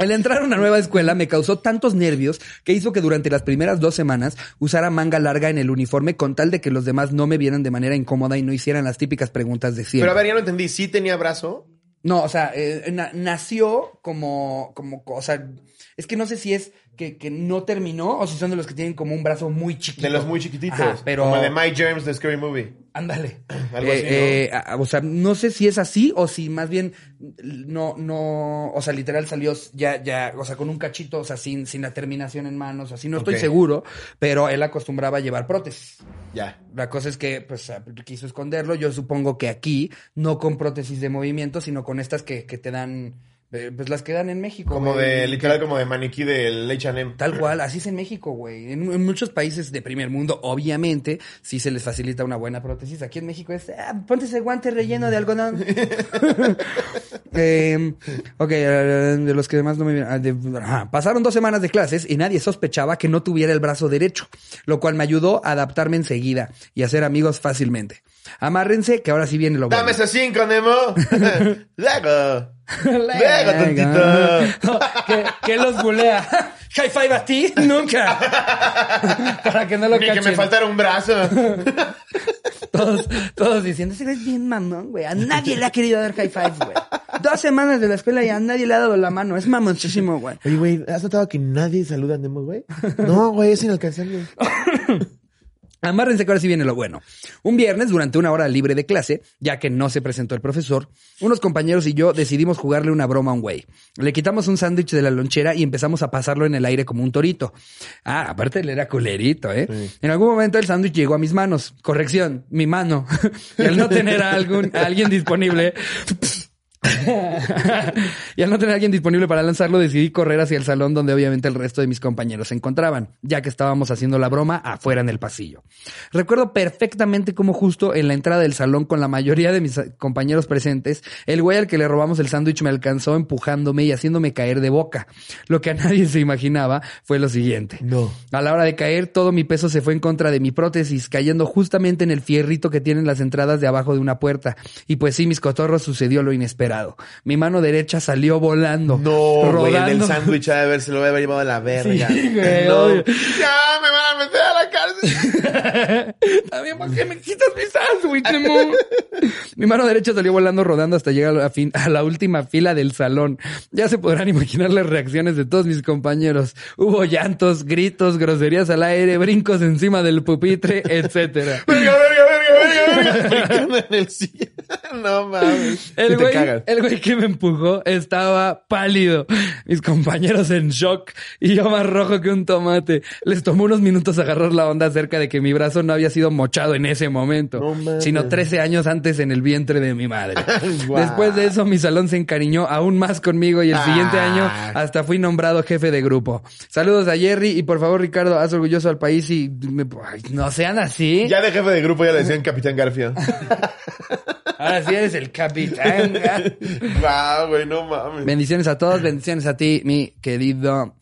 El entrar a una nueva escuela me causó tantos nervios que hizo que durante las primeras dos semanas usara manga larga en el uniforme con tal de que los demás no me vieran de manera incómoda y no hicieran las típicas preguntas de siempre. Pero a ver, ya no entendí, ¿sí tenía brazo? No, o sea, eh, na- nació como, como, o sea, es que no sé si es que, que no terminó o si son de los que tienen como un brazo muy chiquito. De los muy chiquititos. Ajá, pero Como el de Mike Germs de Scary Movie. ándale. Algo Eh, así, ¿no? eh, a- o sea, no sé si es así o si más bien no, no, o sea, literal salió ya, ya, o sea, con un cachito, o sea, sin, sin la terminación en manos, así no estoy seguro, pero él acostumbraba a llevar prótesis. Ya. La cosa es que, pues, quiso esconderlo. Yo supongo que aquí, no con prótesis de movimiento, sino con estas que, que te dan, pues las que dan en México. Como güey. de, literal, como de maniquí del H&M. Tal cual, así es en México, güey. En, en muchos países de primer mundo, obviamente, sí se les facilita una buena prótesis. Aquí en México es, ah, ponte ese guante relleno de algodón. Eh, ok, de los que demás no me vieron. ah, ajá. Pasaron dos semanas de clases y nadie sospechaba que no tuviera el brazo derecho, lo cual me ayudó a adaptarme enseguida y a hacer amigos fácilmente. Amárrense, que ahora sí viene lo bueno. Dame ese cinco, Nemo. Luego. Luego, tontito. que, que los bulea. High five a ti, nunca. Para que no lo Ni que me cachen. faltara un brazo. Todos, todos diciendo, ese güey es bien mamón, güey. A nadie le ha querido dar high fives, güey. Dos semanas de la escuela y a nadie le ha dado la mano. Es mamoncísimo, güey. Oye, güey, ¿has notado que nadie saluda a Nemo, güey? No, güey, es inalcanzable. Amárrense que ahora sí viene lo bueno. Un viernes, durante una hora libre de clase, ya que no se presentó el profesor, unos compañeros y yo decidimos jugarle una broma a un güey. Le quitamos un sándwich de la lonchera y empezamos a pasarlo en el aire como un torito. Ah, aparte él era culerito, ¿eh? En algún momento el sándwich llegó a mis manos. Corrección, mi mano. y al no tener a, algún, a alguien disponible, y al no tener a alguien disponible para lanzarlo, decidí correr hacia el salón donde obviamente el resto de mis compañeros se encontraban, ya que estábamos haciendo la broma afuera en el pasillo. Recuerdo perfectamente cómo justo en la entrada del salón con la mayoría de mis compañeros presentes, el güey al que le robamos el sándwich me alcanzó empujándome y haciéndome caer de boca. Lo que a nadie se imaginaba fue lo siguiente. No. A la hora de caer, todo mi peso se fue en contra de mi prótesis, cayendo justamente en el fierrito que tienen las entradas de abajo de una puerta. Y pues sí, mis cotorros sucedió lo inesperado. Mi mano derecha salió volando. No, güey, el rodando. sándwich de haber, se lo voy a haber llevado a la verga. Sí, güey, no. obvio. Ya, me van a meter a la cárcel. También, ¿por qué me quitas mi sándwich? Mi mano derecha salió volando rodando hasta llegar a la, fin- a la última fila del salón. Ya se podrán imaginar las reacciones de todos mis compañeros. Hubo llantos, gritos, groserías al aire, brincos encima del pupitre, etcétera. Verga, verga, verga, verga, verga. Brincando en el. No mames. El güey, cagas. el güey que me empujó estaba pálido. Mis compañeros en shock y yo más rojo que un tomate. Les tomó unos minutos agarrar la onda acerca de que mi brazo no había sido mochado en ese momento, No sino 13 años antes en el vientre de mi madre. Después de eso, mi salón se encariñó aún más conmigo y el siguiente Ah. año hasta fui nombrado jefe de grupo. Saludos a Jerry y por favor, Ricardo, haz orgulloso al país y me- ay, no sean así. Ya de jefe de grupo ya le decían Capitán Garfio. Ahora sí eres el capitán. Wow, güey, no mames. Bendiciones a todos, bendiciones a ti, mi querido.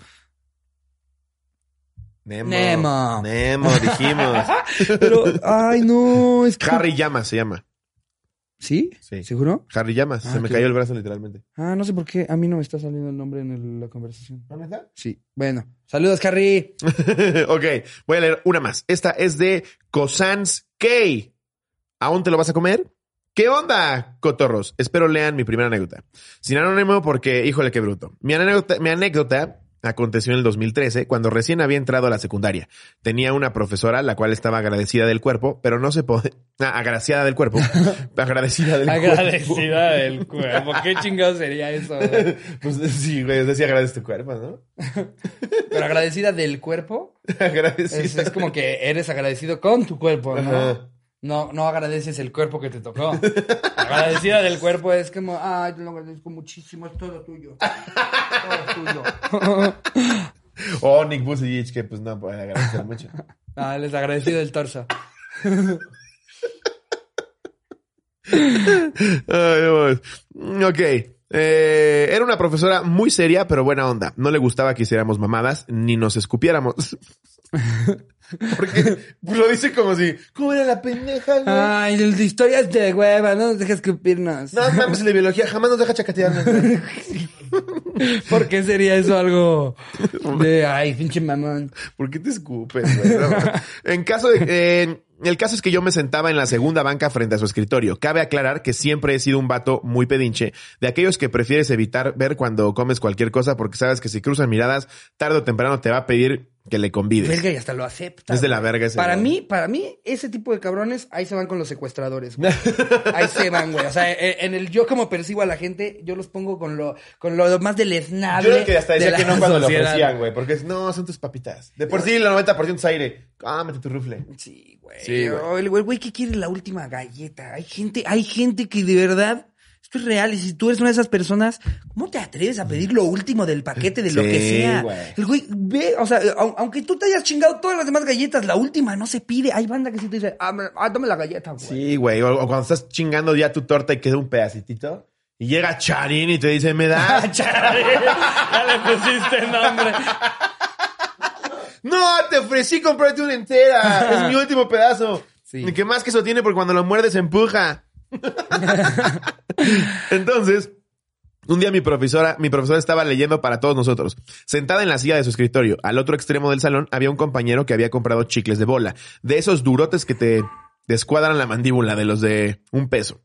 Nemo. Nemo. Nemo, dijimos. Pero, ay, no, es que... Harry Llamas se llama. ¿Sí? Sí. ¿Seguro? Harry Llamas. Ah, se me qué cayó el brazo literalmente. Ah, no sé por qué. A mí no me está saliendo el nombre en el- la conversación. ¿Dónde está? Sí. Bueno. Saludos, Harry. ok, voy a leer una más. Esta es de Cosans K. ¿Aún te lo vas a comer? ¿Qué onda, cotorros? Espero lean mi primera anécdota. Sin anónimo porque, híjole, qué bruto. Mi anécdota, mi anécdota aconteció en el 2013, cuando recién había entrado a la secundaria. Tenía una profesora, la cual estaba agradecida del cuerpo, pero no se puede... Ah, agraciada del cuerpo. agradecida del cuerpo. Agradecida del cuerpo. ¿Qué chingado sería eso? güey? Pues sí, güey, decía agradece tu cuerpo, ¿no? Pero agradecida del cuerpo agradecida. es, es como que eres agradecido con tu cuerpo, ¿no? Ajá. No, no agradeces el cuerpo que te tocó. Agradecida del cuerpo es como, ay, te lo agradezco muchísimo, es todo tuyo. Todo tuyo. Oh, Nick Vucevic, que pues no puede agradecer mucho. Ah, les agradecido del torso. Ay. Ok. Eh, era una profesora muy seria, pero buena onda. No le gustaba que hiciéramos mamadas ni nos escupiéramos. Porque lo dice como si, ¿cómo era la pendeja? güey? Ay, de historias de hueva, no nos dejes escupirnos. No mames, el de biología jamás nos deja chacatearnos. güey. ¿Por qué sería eso algo de, ay, pinche mamón? ¿Por qué te escupes, güey? No, en caso de, eh, el caso es que yo me sentaba en la segunda banca frente a su escritorio. Cabe aclarar que siempre he sido un vato muy pedinche, de aquellos que prefieres evitar ver cuando comes cualquier cosa porque sabes que si cruzan miradas, tarde o temprano te va a pedir que le convides. Verga, y hasta lo acepta. Es de la verga ese, Para güey. mí, para mí, ese tipo de cabrones, ahí se van con los secuestradores, güey. Ahí se van, güey. O sea, eh, en el yo como percibo a la gente, yo los pongo con lo, con lo más deleznable. Yo creo que hasta de decía la que no cuando lo ofrecían, güey, porque no, son tus papitas. De por sí, el 90% es aire. Ah, mete tu rufle. Sí, güey. Sí, güey. El güey, que quiere la última galleta. Hay gente, hay gente que de verdad, esto es real. Y si tú eres una de esas personas, ¿cómo te atreves a pedir lo último del paquete de lo Sí, que sea? El güey, ve, o sea, au- aunque tú te hayas chingado todas las demás galletas, la última no se pide. Hay banda que sí te dice, ah, ah, dame la galleta, güey. Sí, güey. O, o cuando estás chingando ya tu torta y queda un pedacitito. Y llega Charín y te dice, ¿me das? Chale, ya le pusiste nombre. No, te ofrecí comprarte una entera. Es mi último pedazo. Sí. ¿Y qué más que eso tiene? Porque cuando lo muerdes se empuja. Entonces, un día mi profesora, mi profesora estaba leyendo para todos nosotros. Sentada en la silla de su escritorio, al otro extremo del salón, había un compañero que había comprado chicles de bola. De esos durotes que te descuadran la mandíbula, de los de un peso.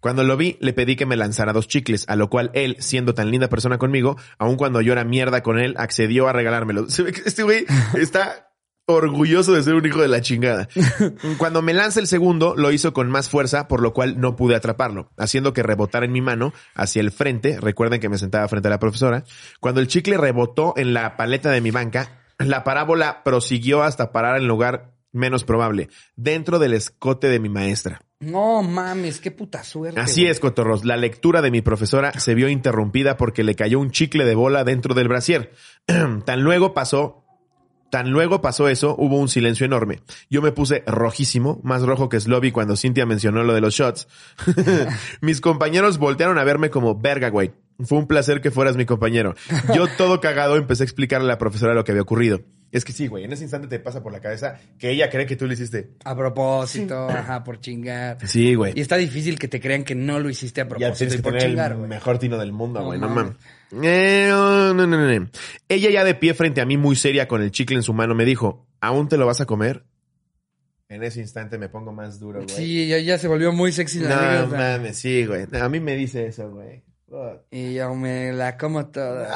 Cuando lo vi, le pedí que me lanzara dos chicles, a lo cual él, siendo tan linda persona conmigo, aun cuando yo era mierda con él, accedió a regalármelos. Se ve que este güey está orgulloso de ser un hijo de la chingada. Cuando me lanza el segundo, lo hizo con más fuerza, por lo cual no pude atraparlo, haciendo que rebotara en mi mano hacia el frente. Recuerden que me sentaba frente a la profesora. Cuando el chicle rebotó en la paleta de mi banca, la parábola prosiguió hasta parar en lugar menos probable, dentro del escote de mi maestra. No mames, qué puta suerte. Así güey. es, Cotorros. La lectura de mi profesora se vio interrumpida porque le cayó un chicle de bola dentro del brasier. tan luego pasó, tan luego pasó eso, hubo un silencio enorme. Yo me puse rojísimo, más rojo que Slobby cuando Cintia mencionó lo de los shots. Mis compañeros voltearon a verme como verga, güey. Fue un placer que fueras mi compañero. Yo todo cagado empecé a explicarle a la profesora lo que había ocurrido. Es que sí, güey, en ese instante te pasa por la cabeza que ella cree que tú lo hiciste. A propósito, ajá, por chingar. Sí, güey. Y está difícil que te crean que no lo hiciste a Ya propósito tienes y que por tener chingar, el güey. mejor tino del mundo, güey. No, mames. mames. Eh, no, no, no, no. Ella ya de pie frente a mí, muy seria, con el chicle en su mano, me dijo, ¿aún te lo vas a comer? En ese instante me pongo más duro, güey. Sí, ya, ya se volvió muy sexy la No anécdota. mames, sí, güey. A mí me dice eso, güey. Y yo me la como toda.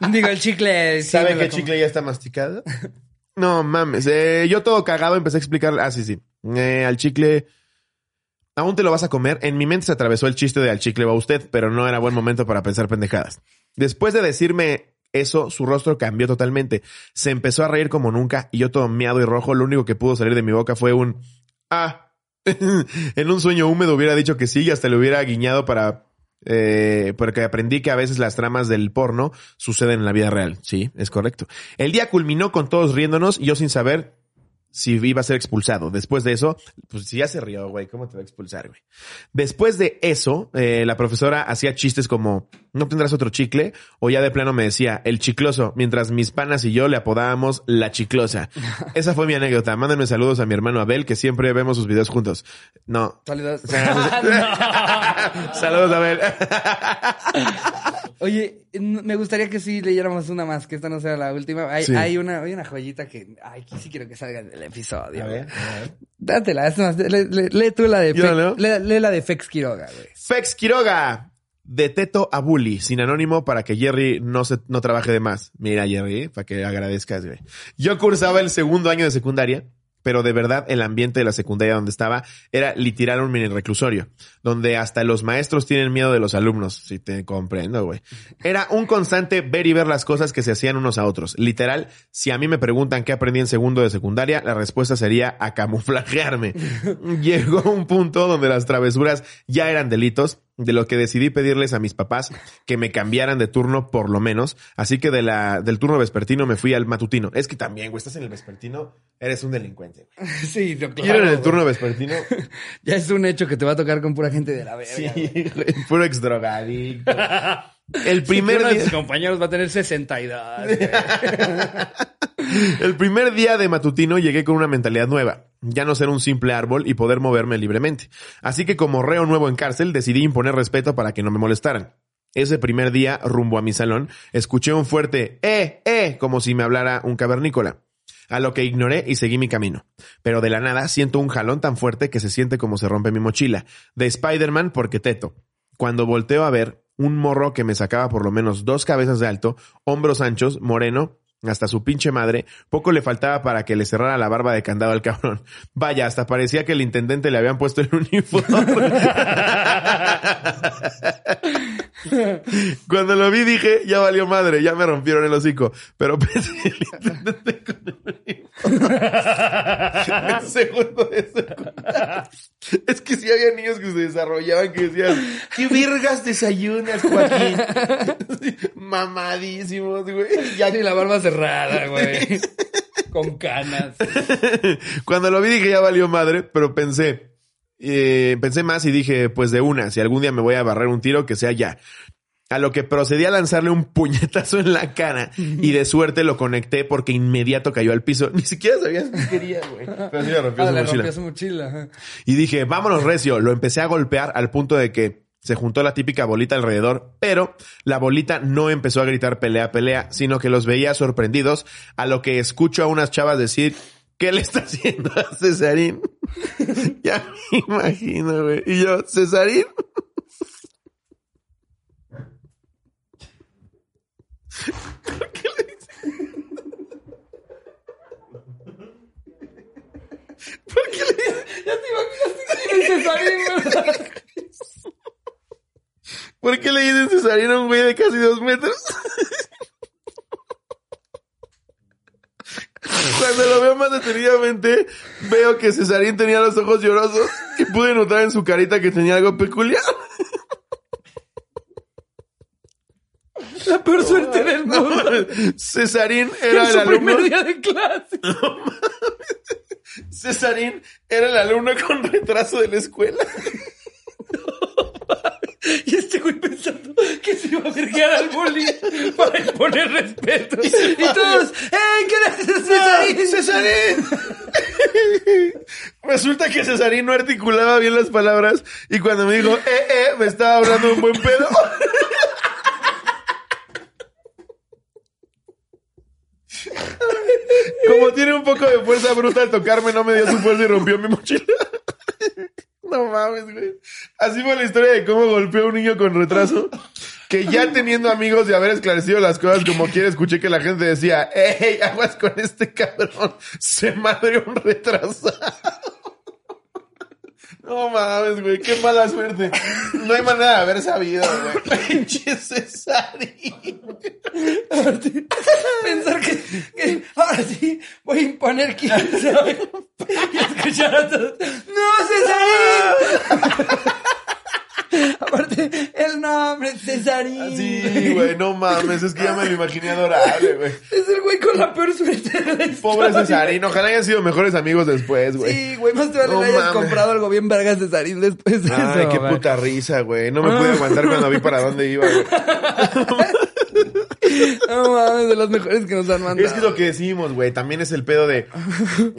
Digo, el chicle. sí ¿Sabe me que el chicle ya está masticado? No mames. Eh, yo todo cagado empecé a explicar. Ah, sí, sí. Eh, al chicle. ¿Aún te lo vas a comer? En mi mente se atravesó el chiste de al chicle va usted, pero no era buen momento para pensar pendejadas. Después de decirme eso, su rostro cambió totalmente. Se empezó a reír como nunca y yo todo miado y rojo, lo único que pudo salir de mi boca fue un ah. en un sueño húmedo hubiera dicho que sí y hasta le hubiera guiñado para eh, porque aprendí que a veces las tramas del porno suceden en la vida real. Sí, es correcto. El día culminó con todos riéndonos y yo sin saber si iba a ser expulsado. Después de eso, pues si ya se rió, güey, ¿cómo te va a expulsar, güey? Después de eso, eh, la profesora hacía chistes como, ¿no tendrás otro chicle? O ya de plano me decía, el chicloso, mientras mis panas y yo le apodábamos la chiclosa. Esa fue mi anécdota. Mándenme saludos a mi hermano Abel, que siempre vemos sus videos juntos. No. Saludos. Saludos, Abel. Oye, me gustaría que sí leyéramos una más, que esta no sea la última. Hay, Sí. hay una, hay una joyita que, ay, que sí quiero que salga del episodio. A ver, güey. a ver. Dátela, es más, lee, lee- lee tú la de Yo, Fex, ¿no? lee, lee la de Fex Quiroga, güey. Fex Quiroga. De Teto a Bully, sin anónimo para que Jerry no se, no trabaje de más. Mira, Jerry, para que agradezcas, güey. Yo cursaba el segundo año de secundaria, pero de verdad el ambiente de la secundaria donde estaba era literal un mini reclusorio, donde hasta los maestros tienen miedo de los alumnos. Si te comprendo, güey. Era un constante ver y ver las cosas que se hacían unos a otros. Literal, si a mí me preguntan qué aprendí en segundo de secundaria, la respuesta sería a camuflajearme. Llegó un punto donde las travesuras ya eran delitos, de lo que decidí pedirles a mis papás que me cambiaran de turno por lo menos. Así que de la, del turno vespertino me fui al matutino. Es que también, güey, estás en el vespertino, eres un delincuente. güey. sí, Ir claro. en el turno vespertino, Ya es un hecho que te va a tocar con pura gente de la verga. sí, güey. güey, puro exdrogadicto. El primer Uno de día, tus compañeros va a tener 62. güey. el primer día de matutino llegué con una mentalidad nueva. Ya no ser un simple árbol y poder moverme libremente. Así que como reo nuevo en cárcel, decidí imponer respeto para que no me molestaran. Ese primer día, rumbo a mi salón, escuché un fuerte ¡eh, eh! como si me hablara un cavernícola. A lo que ignoré y seguí mi camino. Pero de la nada siento un jalón tan fuerte que se siente como se rompe mi mochila. De Spider-Man porque teto. Cuando volteo a ver, un morro que me sacaba por lo menos dos cabezas de alto, hombros anchos, moreno, hasta su pinche madre, poco le faltaba para que le cerrara la barba de candado al cabrón. Vaya, hasta parecía que el intendente le habían puesto el uniforme. Cuando lo vi dije, ya valió madre, ya me rompieron el hocico. Pero pensé el intendente con el uniforme. En segundo de. Es que sí había niños que se desarrollaban que decían, ¿qué vergas desayunas, Joaquín? Mamadísimos, güey. Ya Sí, la barba cerrada, güey. Con canas. Cuando lo vi dije ya valió madre, pero pensé, eh, pensé más y dije, pues de una, si algún día me voy a barrer un tiro, que sea ya. A lo que procedí a lanzarle un puñetazo en la cara y de suerte lo conecté porque inmediato cayó al piso. Ni siquiera sabías qué quería, güey. Pero sí le rompió Ah, su le mochila. rompió su mochila. Y dije, vámonos recio. Lo empecé a golpear al punto de que se juntó la típica bolita alrededor, pero la bolita no empezó a gritar pelea, pelea, sino que los veía sorprendidos a lo que escucho a unas chavas decir, ¿qué le está haciendo a Cesarín? ya me imagino, güey. Y yo, ¿Cesarín? ¿Por qué le dices? ¿Por qué le dices? Ya te que ¿Por qué le dices cesarino a un güey de casi dos metros? Cuando lo veo más detenidamente, veo que Cesarín tenía los ojos llorosos y pude notar en su carita que tenía algo peculiar. La peor suerte del mundo. Cesarín era el alumno. primer día de clase. Cesarín era el alumno con retraso de la escuela. Y este güey pensando que se iba a verguear al bullying para imponer respeto. Y todos, ¡Ey, qué haces, Cesarín! ¡Cesarín! Resulta que Cesarín no articulaba bien las palabras y cuando me dijo, eh, eh, me estaba hablando un buen pedo. Como tiene un poco de fuerza bruta al tocarme, no me dio su fuerza y rompió mi mochila. No mames, güey. Así fue la historia de cómo golpeó a un niño con retraso. Que ya teniendo amigos y haber esclarecido las cosas como quiera, escuché que la gente decía, ¡Ey, aguas con este cabrón! Se madre un retrasado. No mames, güey, qué mala suerte. No hay manera de haber sabido, güey. Pinche Cesarín. Pensar que, que ahora sí voy a imponer quién sabe. Y escuchar a todos, ¡No, Cesarín! Aparte, el nombre, Cesarín. Sí, güey, no mames, es que ya me lo imaginé adorable, güey. Es el güey con la peor suerte de la Pobre historia. Cesarín, ojalá hayan sido mejores amigos después, güey. Sí, güey, más te vale No le hayas mames. comprado algo bien vergas Cesarín después de Ay, eso. qué güey. puta risa, güey. No me pude aguantar cuando vi para dónde iba, güey. No mames, de los mejores que nos han mandado. Es que es lo que decimos, güey. También es el pedo de.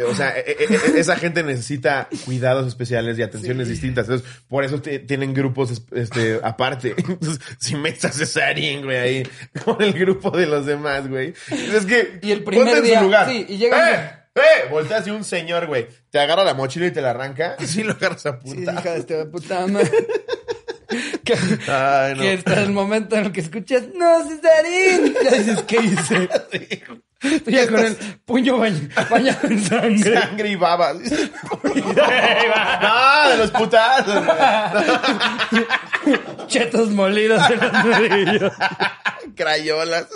O sea, e- e- e- esa gente necesita cuidados especiales y atenciones distintas. Entonces, por eso tienen grupos es- este, aparte. Entonces, si metes a Cesarín, güey, ahí con el grupo de los demás, güey. Es que. Y el primer ponte en su día, lugar. sí, y llega- ¡Eh! ¡Eh! Volteas y un señor, güey, te agarra la mochila y te la arranca. Así lo agarras a Sí, punta. hija de puta madre. que, Ay, no. que está el momento en el que escuchas, ¡No, Cesarín! Ya dices, ¿qué hice? Tú ya con el puño bañ- bañado en sangre. Sangre y babas. no, de los putazos. güey. Chetos molidos en los nudillos. Crayolas.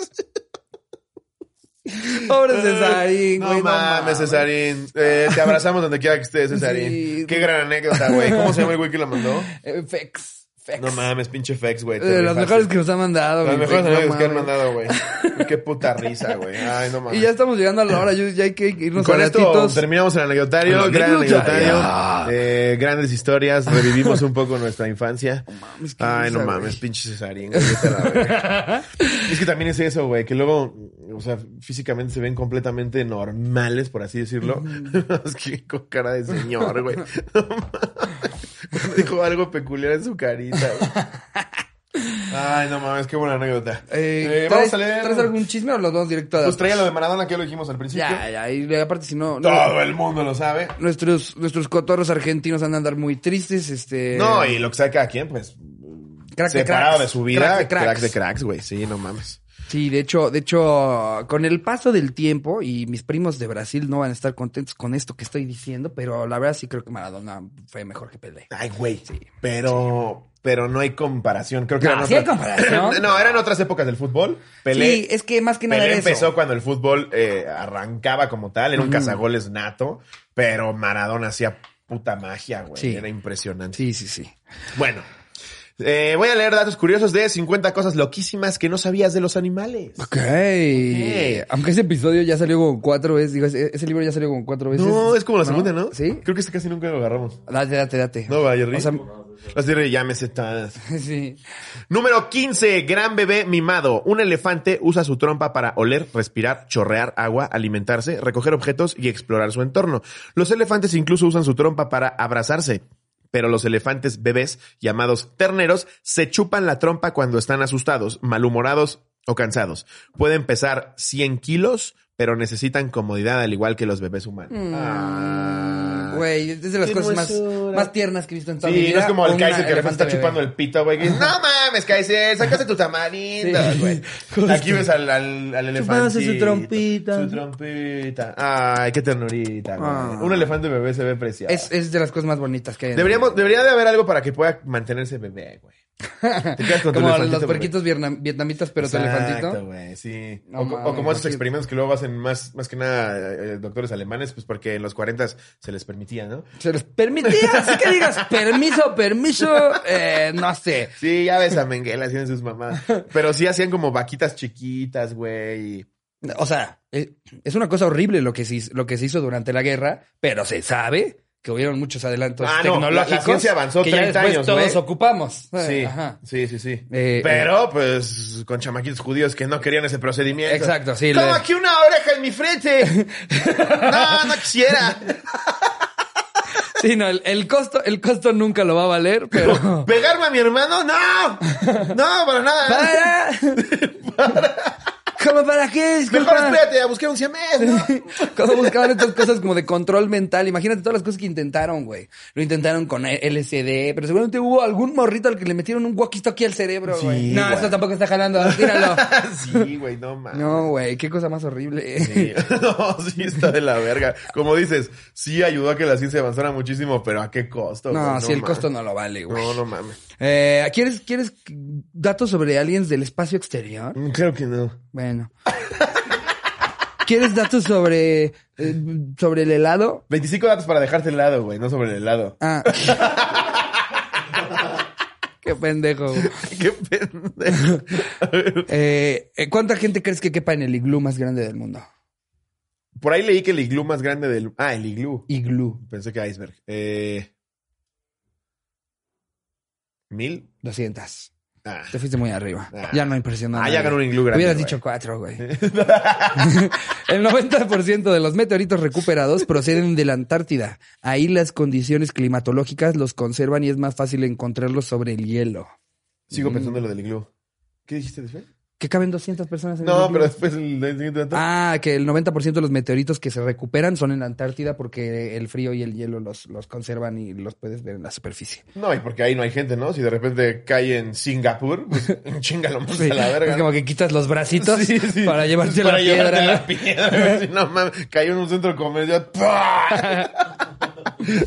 Pobre Cesarín, No güey. mames, Cesarín. Eh, te abrazamos donde quiera que estés, Cesarín. Sí. Qué gran anécdota, güey. ¿Cómo se llama el güey que la mandó? Eh, Fex. No mames, pinche Fex, güey. de las mejores que nos ha mandado. Las mi mejores anécdotas que han mandado, güey. Qué puta risa, güey. Ay, no mames. Y ya estamos llegando a la hora, ya hay que irnos Con a esto terminamos el anecdotario, gran anecdotario. eh, grandes historias, revivimos un poco nuestra infancia. Ay, no mames, güey. pinche Cesarín. güey, es que también es eso, güey, que luego, o sea, físicamente se ven completamente normales, por así decirlo. es que con cara de señor, güey. Dijo algo peculiar en su carita, güey. Ay, no mames, qué buena anécdota. Eh, Eh, vamos ¿traes- a leer. ¿Traes algún chisme o los vamos directo a Pues traía lo de Maradona que ya lo dijimos al principio. Ya, ya, y aparte si no, no- Todo el mundo lo sabe. nuestros, nuestros cotorros argentinos andan a andar muy tristes, este... No, y lo que sabe cada quien, pues. Crack separado de su vida, Crack de crack cracks. de cracks, güey. Sí, no mames. Sí, de hecho, de hecho, con el paso del tiempo, y mis primos de Brasil no van a estar contentos con esto que estoy diciendo, pero la verdad sí creo que Maradona fue mejor que Pelé. Ay, güey. Pero, pero no hay comparación. Creo que No, eran sí hay otras- comparación. no, eran otras épocas del fútbol. Pelé, sí, es que más que nada Pelé era eso. empezó cuando el fútbol eh, arrancaba como tal. Era un cazagoles nato. Pero Maradona hacía puta magia, güey. Sí. Era impresionante. Sí, sí, sí. Bueno. Eh, voy a leer datos curiosos de 50 cosas loquísimas que no sabías de los animales. Ok. Aunque ese episodio ya salió como cuatro veces, digo, ese, ese libro ya salió como cuatro veces. No, es como la segunda, ¿no? ¿Sí? Creo que este casi nunca lo agarramos. Date, date, date. No, va, Jerry. O sea, Las de llámese todas. sí. Número 15. Gran bebé mimado. Un elefante usa su trompa para oler, respirar, chorrear agua, alimentarse, recoger objetos y explorar su entorno. Los elefantes incluso usan su trompa para abrazarse. Pero los elefantes bebés, llamados terneros, se chupan la trompa cuando están asustados, malhumorados o cansados. Pueden pesar 100 kilos, pero necesitan comodidad al igual que los bebés humanos. Ah. Güey, es de las cosas más, más tiernas que he visto en toda mi Sí, vida. no es como el Kaiser que elefante está bebé. chupando el pito, güey. que dice, No mames, Kaiser, sácate tu tamarindo, Sí. güey. Justo. Aquí ves al, al, al elefante. Chupándose su trompita. Su trompita. Ay, qué ternurita, güey. Ah. Un elefante bebé se ve precioso. Es, es de las cosas más bonitas que hay. Deberíamos, debería de haber algo para que pueda mantenerse bebé, güey. Te quedas con tu Como elefantito los puerquitos vietnam- vietnamitas, pero tu Exacto, elefantito. sí. No o, como esos experimentos que luego hacen más, más que nada eh, doctores alemanes, pues porque en los 40 se les permitía, ¿no? Se les permitía, así que digas, permiso, permiso, eh, no sé. Sí, ya ves a Menguela haciendo sus mamadas. Pero sí hacían como vaquitas chiquitas, güey. O sea, eh, es una cosa horrible lo que, se, hizo- lo que se hizo durante la guerra, pero se sabe que hubieron muchos adelantos Ah, no, la- la tecnológicos. ciencia avanzó que ya 30 después años, todos ocupamos. Eh, Sí, Ajá. sí, sí, sí. Eh, Pero, pues, con chamaquitos judíos que no querían ese procedimiento. Exacto, sí, Como le- aquí una oreja en mi frente. no, no quisiera. Sí, no, el, el costo, el costo nunca lo va a valer, pero. ¿Pegarme a mi hermano? ¡No! No, para nada. ¡Para! ¿Cómo para qué? Mejor Disculpa. espérate a buscar un siamés, ¿no? Cuando buscaban estas cosas como de control mental, imagínate todas las cosas que intentaron, güey. Lo intentaron con LSD, pero seguramente hubo algún morrito al que le metieron un walkie-talkie al cerebro, Sí, güey. no, güey. esto tampoco está jalando, tíralo. sí, güey, no mames. No, güey, qué cosa más horrible. Sí. No, sí está de la verga. Como dices, sí ayudó a que la ciencia avanzara muchísimo, pero ¿a qué costo? No, güey? si el costo no lo vale, güey. No, no mames. Eh, ¿quieres, ¿Quieres datos sobre aliens del espacio exterior? Mm, Creo que no. Bueno. ¿Quieres datos sobre, eh, sobre el helado? 25 datos para dejarte el helado, güey, no sobre el helado. Ah. Qué pendejo. güey. Qué pendejo. Eh, eh, ¿Cuánta gente crees que quepa en el iglú más grande del mundo? Por ahí leí que el iglú más grande del... Ah, el iglú. Iglú. Pensé que iceberg. Eh... ¿Mil? 200. Ah. Te fuiste muy arriba. Ah. Ya no impresionó. Ah, ya ganó un iglú grande, Hubieras güey. dicho cuatro, güey. el 90% de los meteoritos recuperados proceden de la Antártida. Ahí las condiciones climatológicas los conservan y es más fácil encontrarlos sobre el hielo. Sigo pensando en lo del iglú. ¿Qué dijiste después? ¿Que caben 200 personas en el No, pero después el, el. Ah, que el 90% de los meteoritos que se recuperan son en la Antártida porque el frío y el hielo los, los conservan y los puedes ver en la superficie. No, y porque ahí no hay gente, ¿no? Si de repente cae en Singapur, pues chinga lo más Sí, a la verga. es como que quitas los bracitos Sí, sí. para llevarte Para la llevarte piedra. la piedra. Sí, no mames, cayó en un centro comercial.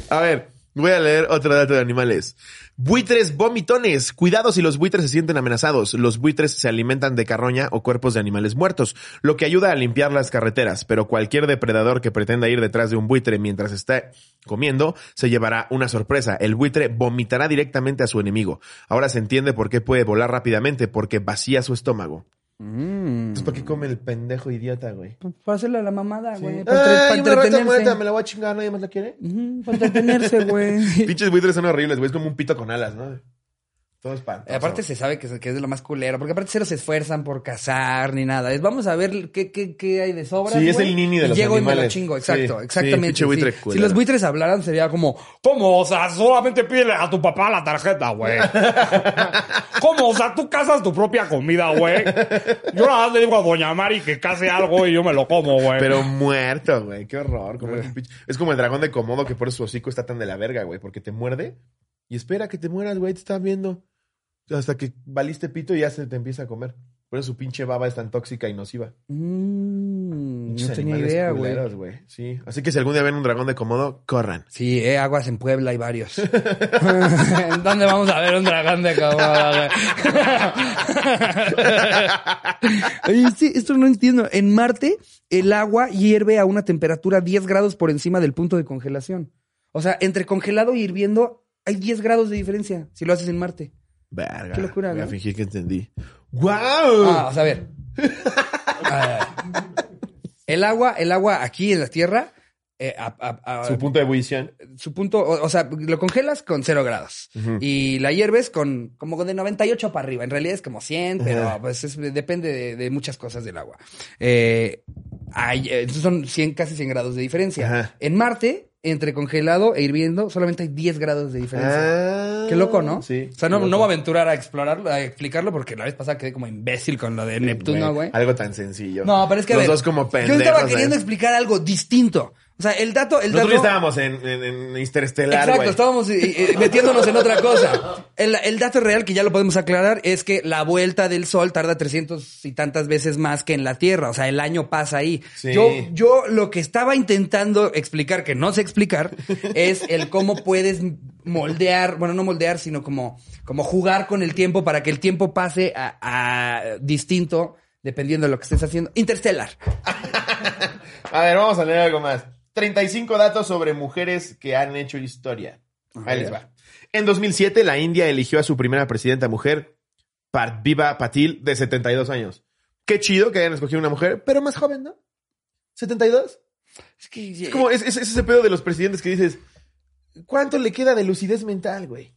A ver, voy a leer otro dato de animales. Buitres vomitones. Cuidado si los buitres se sienten amenazados. Los buitres se alimentan de carroña o cuerpos de animales muertos, lo que ayuda a limpiar las carreteras, pero cualquier depredador que pretenda ir detrás de un buitre mientras está comiendo se llevará una sorpresa. El buitre vomitará directamente a su enemigo. Ahora se entiende por qué puede volar rápidamente, porque vacía su estómago. Mm. Entonces, ¿para qué come el pendejo idiota, güey? Para hacerle a la mamada, güey. Sí. Para, entre- para Ay, rata entretenerse. muerta, me la voy a chingar, nadie más la quiere. Ujú, para entretenerse, güey. Pinches buitres son horribles, güey. Es como un pito con alas, ¿no? Todo espantoso. Eh, Aparte se sabe que, es- que es de lo más culero, porque aparte cero se esfuerzan por cazar ni nada. Es vamos a ver qué, qué, qué hay de sobras. Sí, es el nini de y los Llego y me lo chingo, exacto, sí, exactamente. pinche buitre sí. Si los buitres hablaran sería como, ¿cómo? O sea, solamente pídele a tu papá la tarjeta, güey. ¿Cómo? O sea, tú cazas tu propia comida, güey. Yo nada más le digo a Doña Mari que case algo y yo me lo como, güey. Pero muerto, güey. Qué horror. como pinche- Es como el dragón de Komodo que por su hocico está tan de la verga, güey. Porque te muerde y espera que te mueras, güey. Te está viendo. Hasta que valiste pito y ya se te empieza a comer. Por eso su pinche baba es tan tóxica y nociva. Mm, no tenía idea, güey. Sí. Así que si algún día ven un dragón de Komodo, corran. Sí, eh, aguas en Puebla hay varios. ¿En dónde vamos a ver un dragón de Komodo, güey? Sí, esto no entiendo. En Marte, el agua hierve a una temperatura 10 grados por encima del punto de congelación. O sea, entre congelado y hirviendo hay 10 grados de diferencia si lo haces en Marte. Verga. Qué locura, Voy a ¿no? fingir que entendí. ¡Wow! Ah, o sea, a ver. Ah, el agua, el agua aquí en la Tierra, eh, a- a- a- Su punto de ebullición. su punto, o, o sea, lo congelas con cero grados y la hierves con como de 98 para arriba. En realidad es como 100, pero pues es- depende de, de muchas cosas del agua. Eh, hay, eh, entonces son 100, casi 100 grados de diferencia. En Marte entre congelado e hirviendo solamente hay 10 grados de diferencia. Ah, Qué loco, ¿no? Sí. O sea, no, no voy a aventurar a explorarlo, a explicarlo, porque la vez pasada quedé como imbécil con lo de Neptuno, güey. Algo tan sencillo. No, pero es que a Los ver, dos como Yo pendejos. estaba ¿eh? queriendo explicar algo distinto. O sea, el dato, el Nosotros dato. estábamos en, en, en Interestelar, Exacto, estábamos eh, metiéndonos en otra cosa. El, el dato real que ya lo podemos aclarar es que la vuelta del Sol tarda 300 y tantas veces más que en la Tierra. O sea, el año pasa ahí. Sí. Yo, yo lo que estaba intentando explicar, que no sé explicar, es el cómo puedes moldear, bueno, no moldear, sino como, como jugar con el tiempo para que el tiempo pase a, a distinto dependiendo de lo que estés haciendo. Interstellar. A ver, vamos a leer algo más. 35 datos sobre mujeres que han hecho historia. Ahí les va. En 2007, la India eligió a su primera presidenta mujer, Partviva Patil, de 72 años. Qué chido que hayan escogido una mujer, pero más joven, ¿no? ¿72? Es que, Es como, es, es- es ese pedo de los presidentes que dices, ¿cuánto le queda de lucidez mental, güey?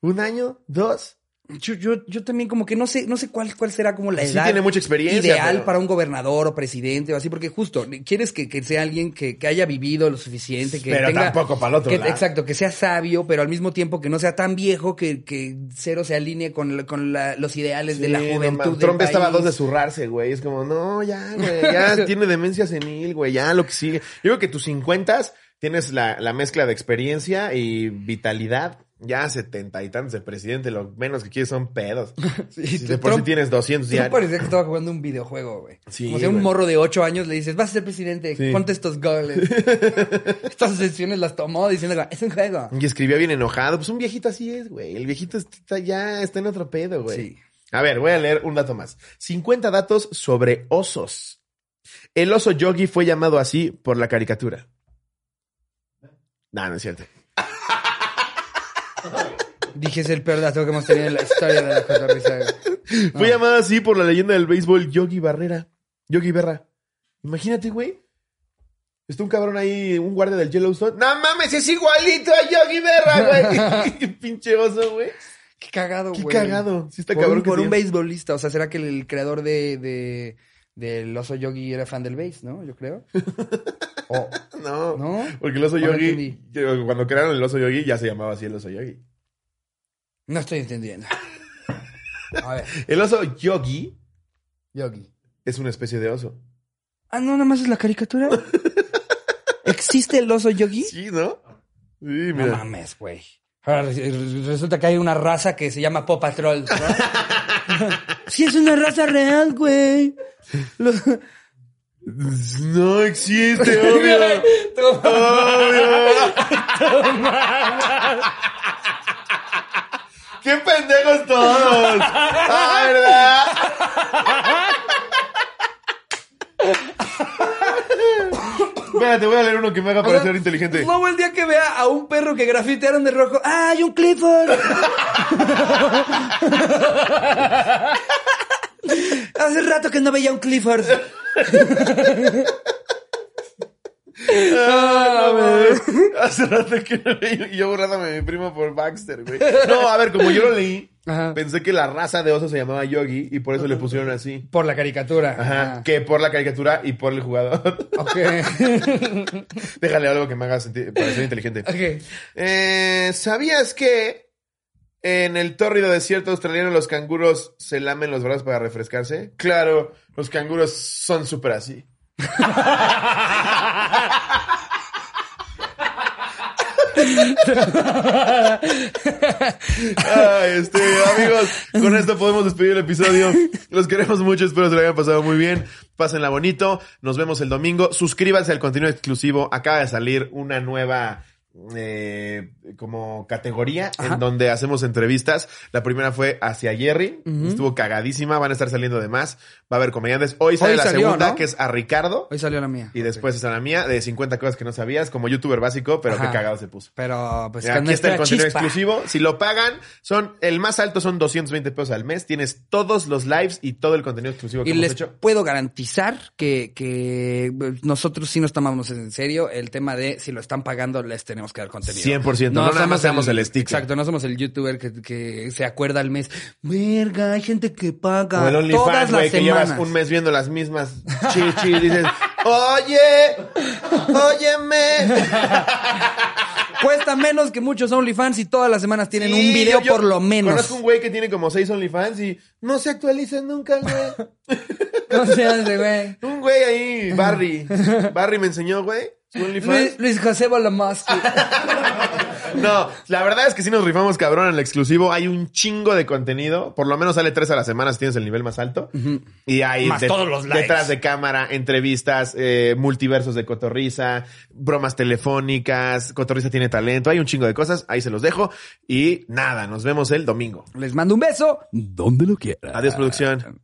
¿Un año? ¿Dos? Yo, yo, yo también como que no sé, no sé cuál, cuál será como la Sí edad tiene mucha experiencia, ideal pero- para un gobernador o presidente o así, porque justo quieres que, que sea alguien que, que haya vivido lo suficiente, que Pero tenga, tampoco para el otro que- lado. exacto, que sea sabio, pero al mismo tiempo que no sea tan viejo que, que cero se alinee con, con la- los ideales de la no juventud. Trump estaba a dos de zurrarse, güey. Es como, no, ya, güey, ya tiene demencia senil, güey, ya lo que sigue. Yo creo que tus 50 tienes la, la mezcla de experiencia y vitalidad. Ya setenta y tantos de presidente, lo menos que quieres son pedos. Sí, Si de por sí Trump- tienes 200 Trump diarios. parecía que estaba jugando un videojuego, güey. Sí, Como si a un morro de ocho años le dices, vas a ser presidente, Sí. ponte estos goles. Estas sesiones las tomó diciendo, es un juego. Y escribía bien enojado. Pues un viejito así es, güey. El viejito está ya está en otro pedo, güey. Sí. A ver, voy a leer un dato más. 50 datos sobre osos. El oso yogi fue llamado así por la caricatura. No, no es cierto. Dije, es el peor dato que hemos tenido en la historia de la cotorrisa. güey. Fue llamado así por la leyenda del béisbol Yogi Barrera. Yogi Berra. Imagínate, güey. Está un cabrón ahí, un guardia del Yellowstone. No mames, es igualito a Yogi Berra, güey. Pinche oso, güey. Qué cagado, Qué güey. cagado. Sí está por cabrón un, que por un beisbolista. O sea, ¿será que el, el creador de, de, del oso yogi era fan del base, no? Yo creo. O- No, ¿No? porque el oso no yogi, cuando crearon el oso yogi ya se llamaba así el oso yogi. No estoy entendiendo. A ver, El oso yogi yogi. es una especie de oso. Ah, no, nada más es la caricatura. ¿Existe el oso yogi? Sí, ¿no? Sí, No mira. mames, güey. Ahora resulta que hay una raza que se llama Paw Patrol. ¿no? Sí, es una raza real, güey. Los- No existe, obvio. Tú- ¡Qué pendejos todos! ¡Ah, verdad! Espérate, voy a leer uno que me haga parecer inteligente. Luego el día que vea a un perro que grafitearon de rojo, ¡ah, hay un Clifford! Hace rato que no veía un Clifford. Ah, no. Hace rato que no leí. Y yo borrándome a mi primo por Baxter, güey. No, a ver, como yo lo leí, Ajá. pensé que la raza de oso se llamaba Yogi y por eso le pusieron así. Por la caricatura. Ajá. Que por la caricatura y por el jugador. Ok. Déjale algo que me haga sentir, parecer inteligente. ok. Eh, ¿Sabías que en el tórrido desierto australiano los canguros se lamen los brazos para refrescarse? Claro, los canguros son súper así. Ay, este, amigos, con esto podemos despedir el episodio. Los queremos mucho, espero se lo hayan pasado muy bien. Pásenla bonito. Nos vemos el domingo. Suscríbanse al contenido exclusivo. Acaba de salir una nueva eh, como categoría Ajá. en donde hacemos entrevistas. La primera fue hacia Jerry. Estuvo cagadísima. Van a estar saliendo de más. Va a haber comediantes. Hoy sale Hoy la salió, segunda, ¿no? que es a Ricardo. Hoy salió la mía. Y después está la mía de 50 cosas que no sabías, como youtuber básico, pero Ajá. qué cagado se puso. Pero, pues, Mira, aquí está el contenido chispa. exclusivo. Si lo pagan, son el más alto son 220 pesos al mes. Tienes todos los lives y todo el contenido exclusivo que Y hemos les hecho. puedo garantizar que, que nosotros sí nos tomamos en serio el tema de si lo están pagando, les tenemos que dar contenido. 100%, no nada más seamos el sticker. Exacto, no somos el youtuber que, que se acuerda al mes. Verga, hay gente que paga O el todas OnlyFans, las güey, que llevas un mes viendo las mismas chichi y dices, Oye, óyeme. Cuesta menos que muchos OnlyFans y todas las semanas tienen Sí, un video yo- yo por lo menos. Conozco un güey que tiene como seis OnlyFans y no se actualizan nunca, güey. ¿Cómo se ese güey? Un güey ahí, Barry. Barry me enseñó, güey. Luis, Luis José Bolomoski. No, la verdad es que sí nos rifamos cabrón en el exclusivo. Hay un chingo de contenido. Por lo menos sale tres a la semana si tienes el nivel más alto. Y hay Más todos los likes. detrás de cámara, entrevistas, eh, multiversos de cotorriza, bromas telefónicas, cotorriza tiene talento. Hay un chingo de cosas. Ahí se los dejo. Y nada, nos vemos el domingo. Les mando un beso. Donde lo quieran. Adiós, producción.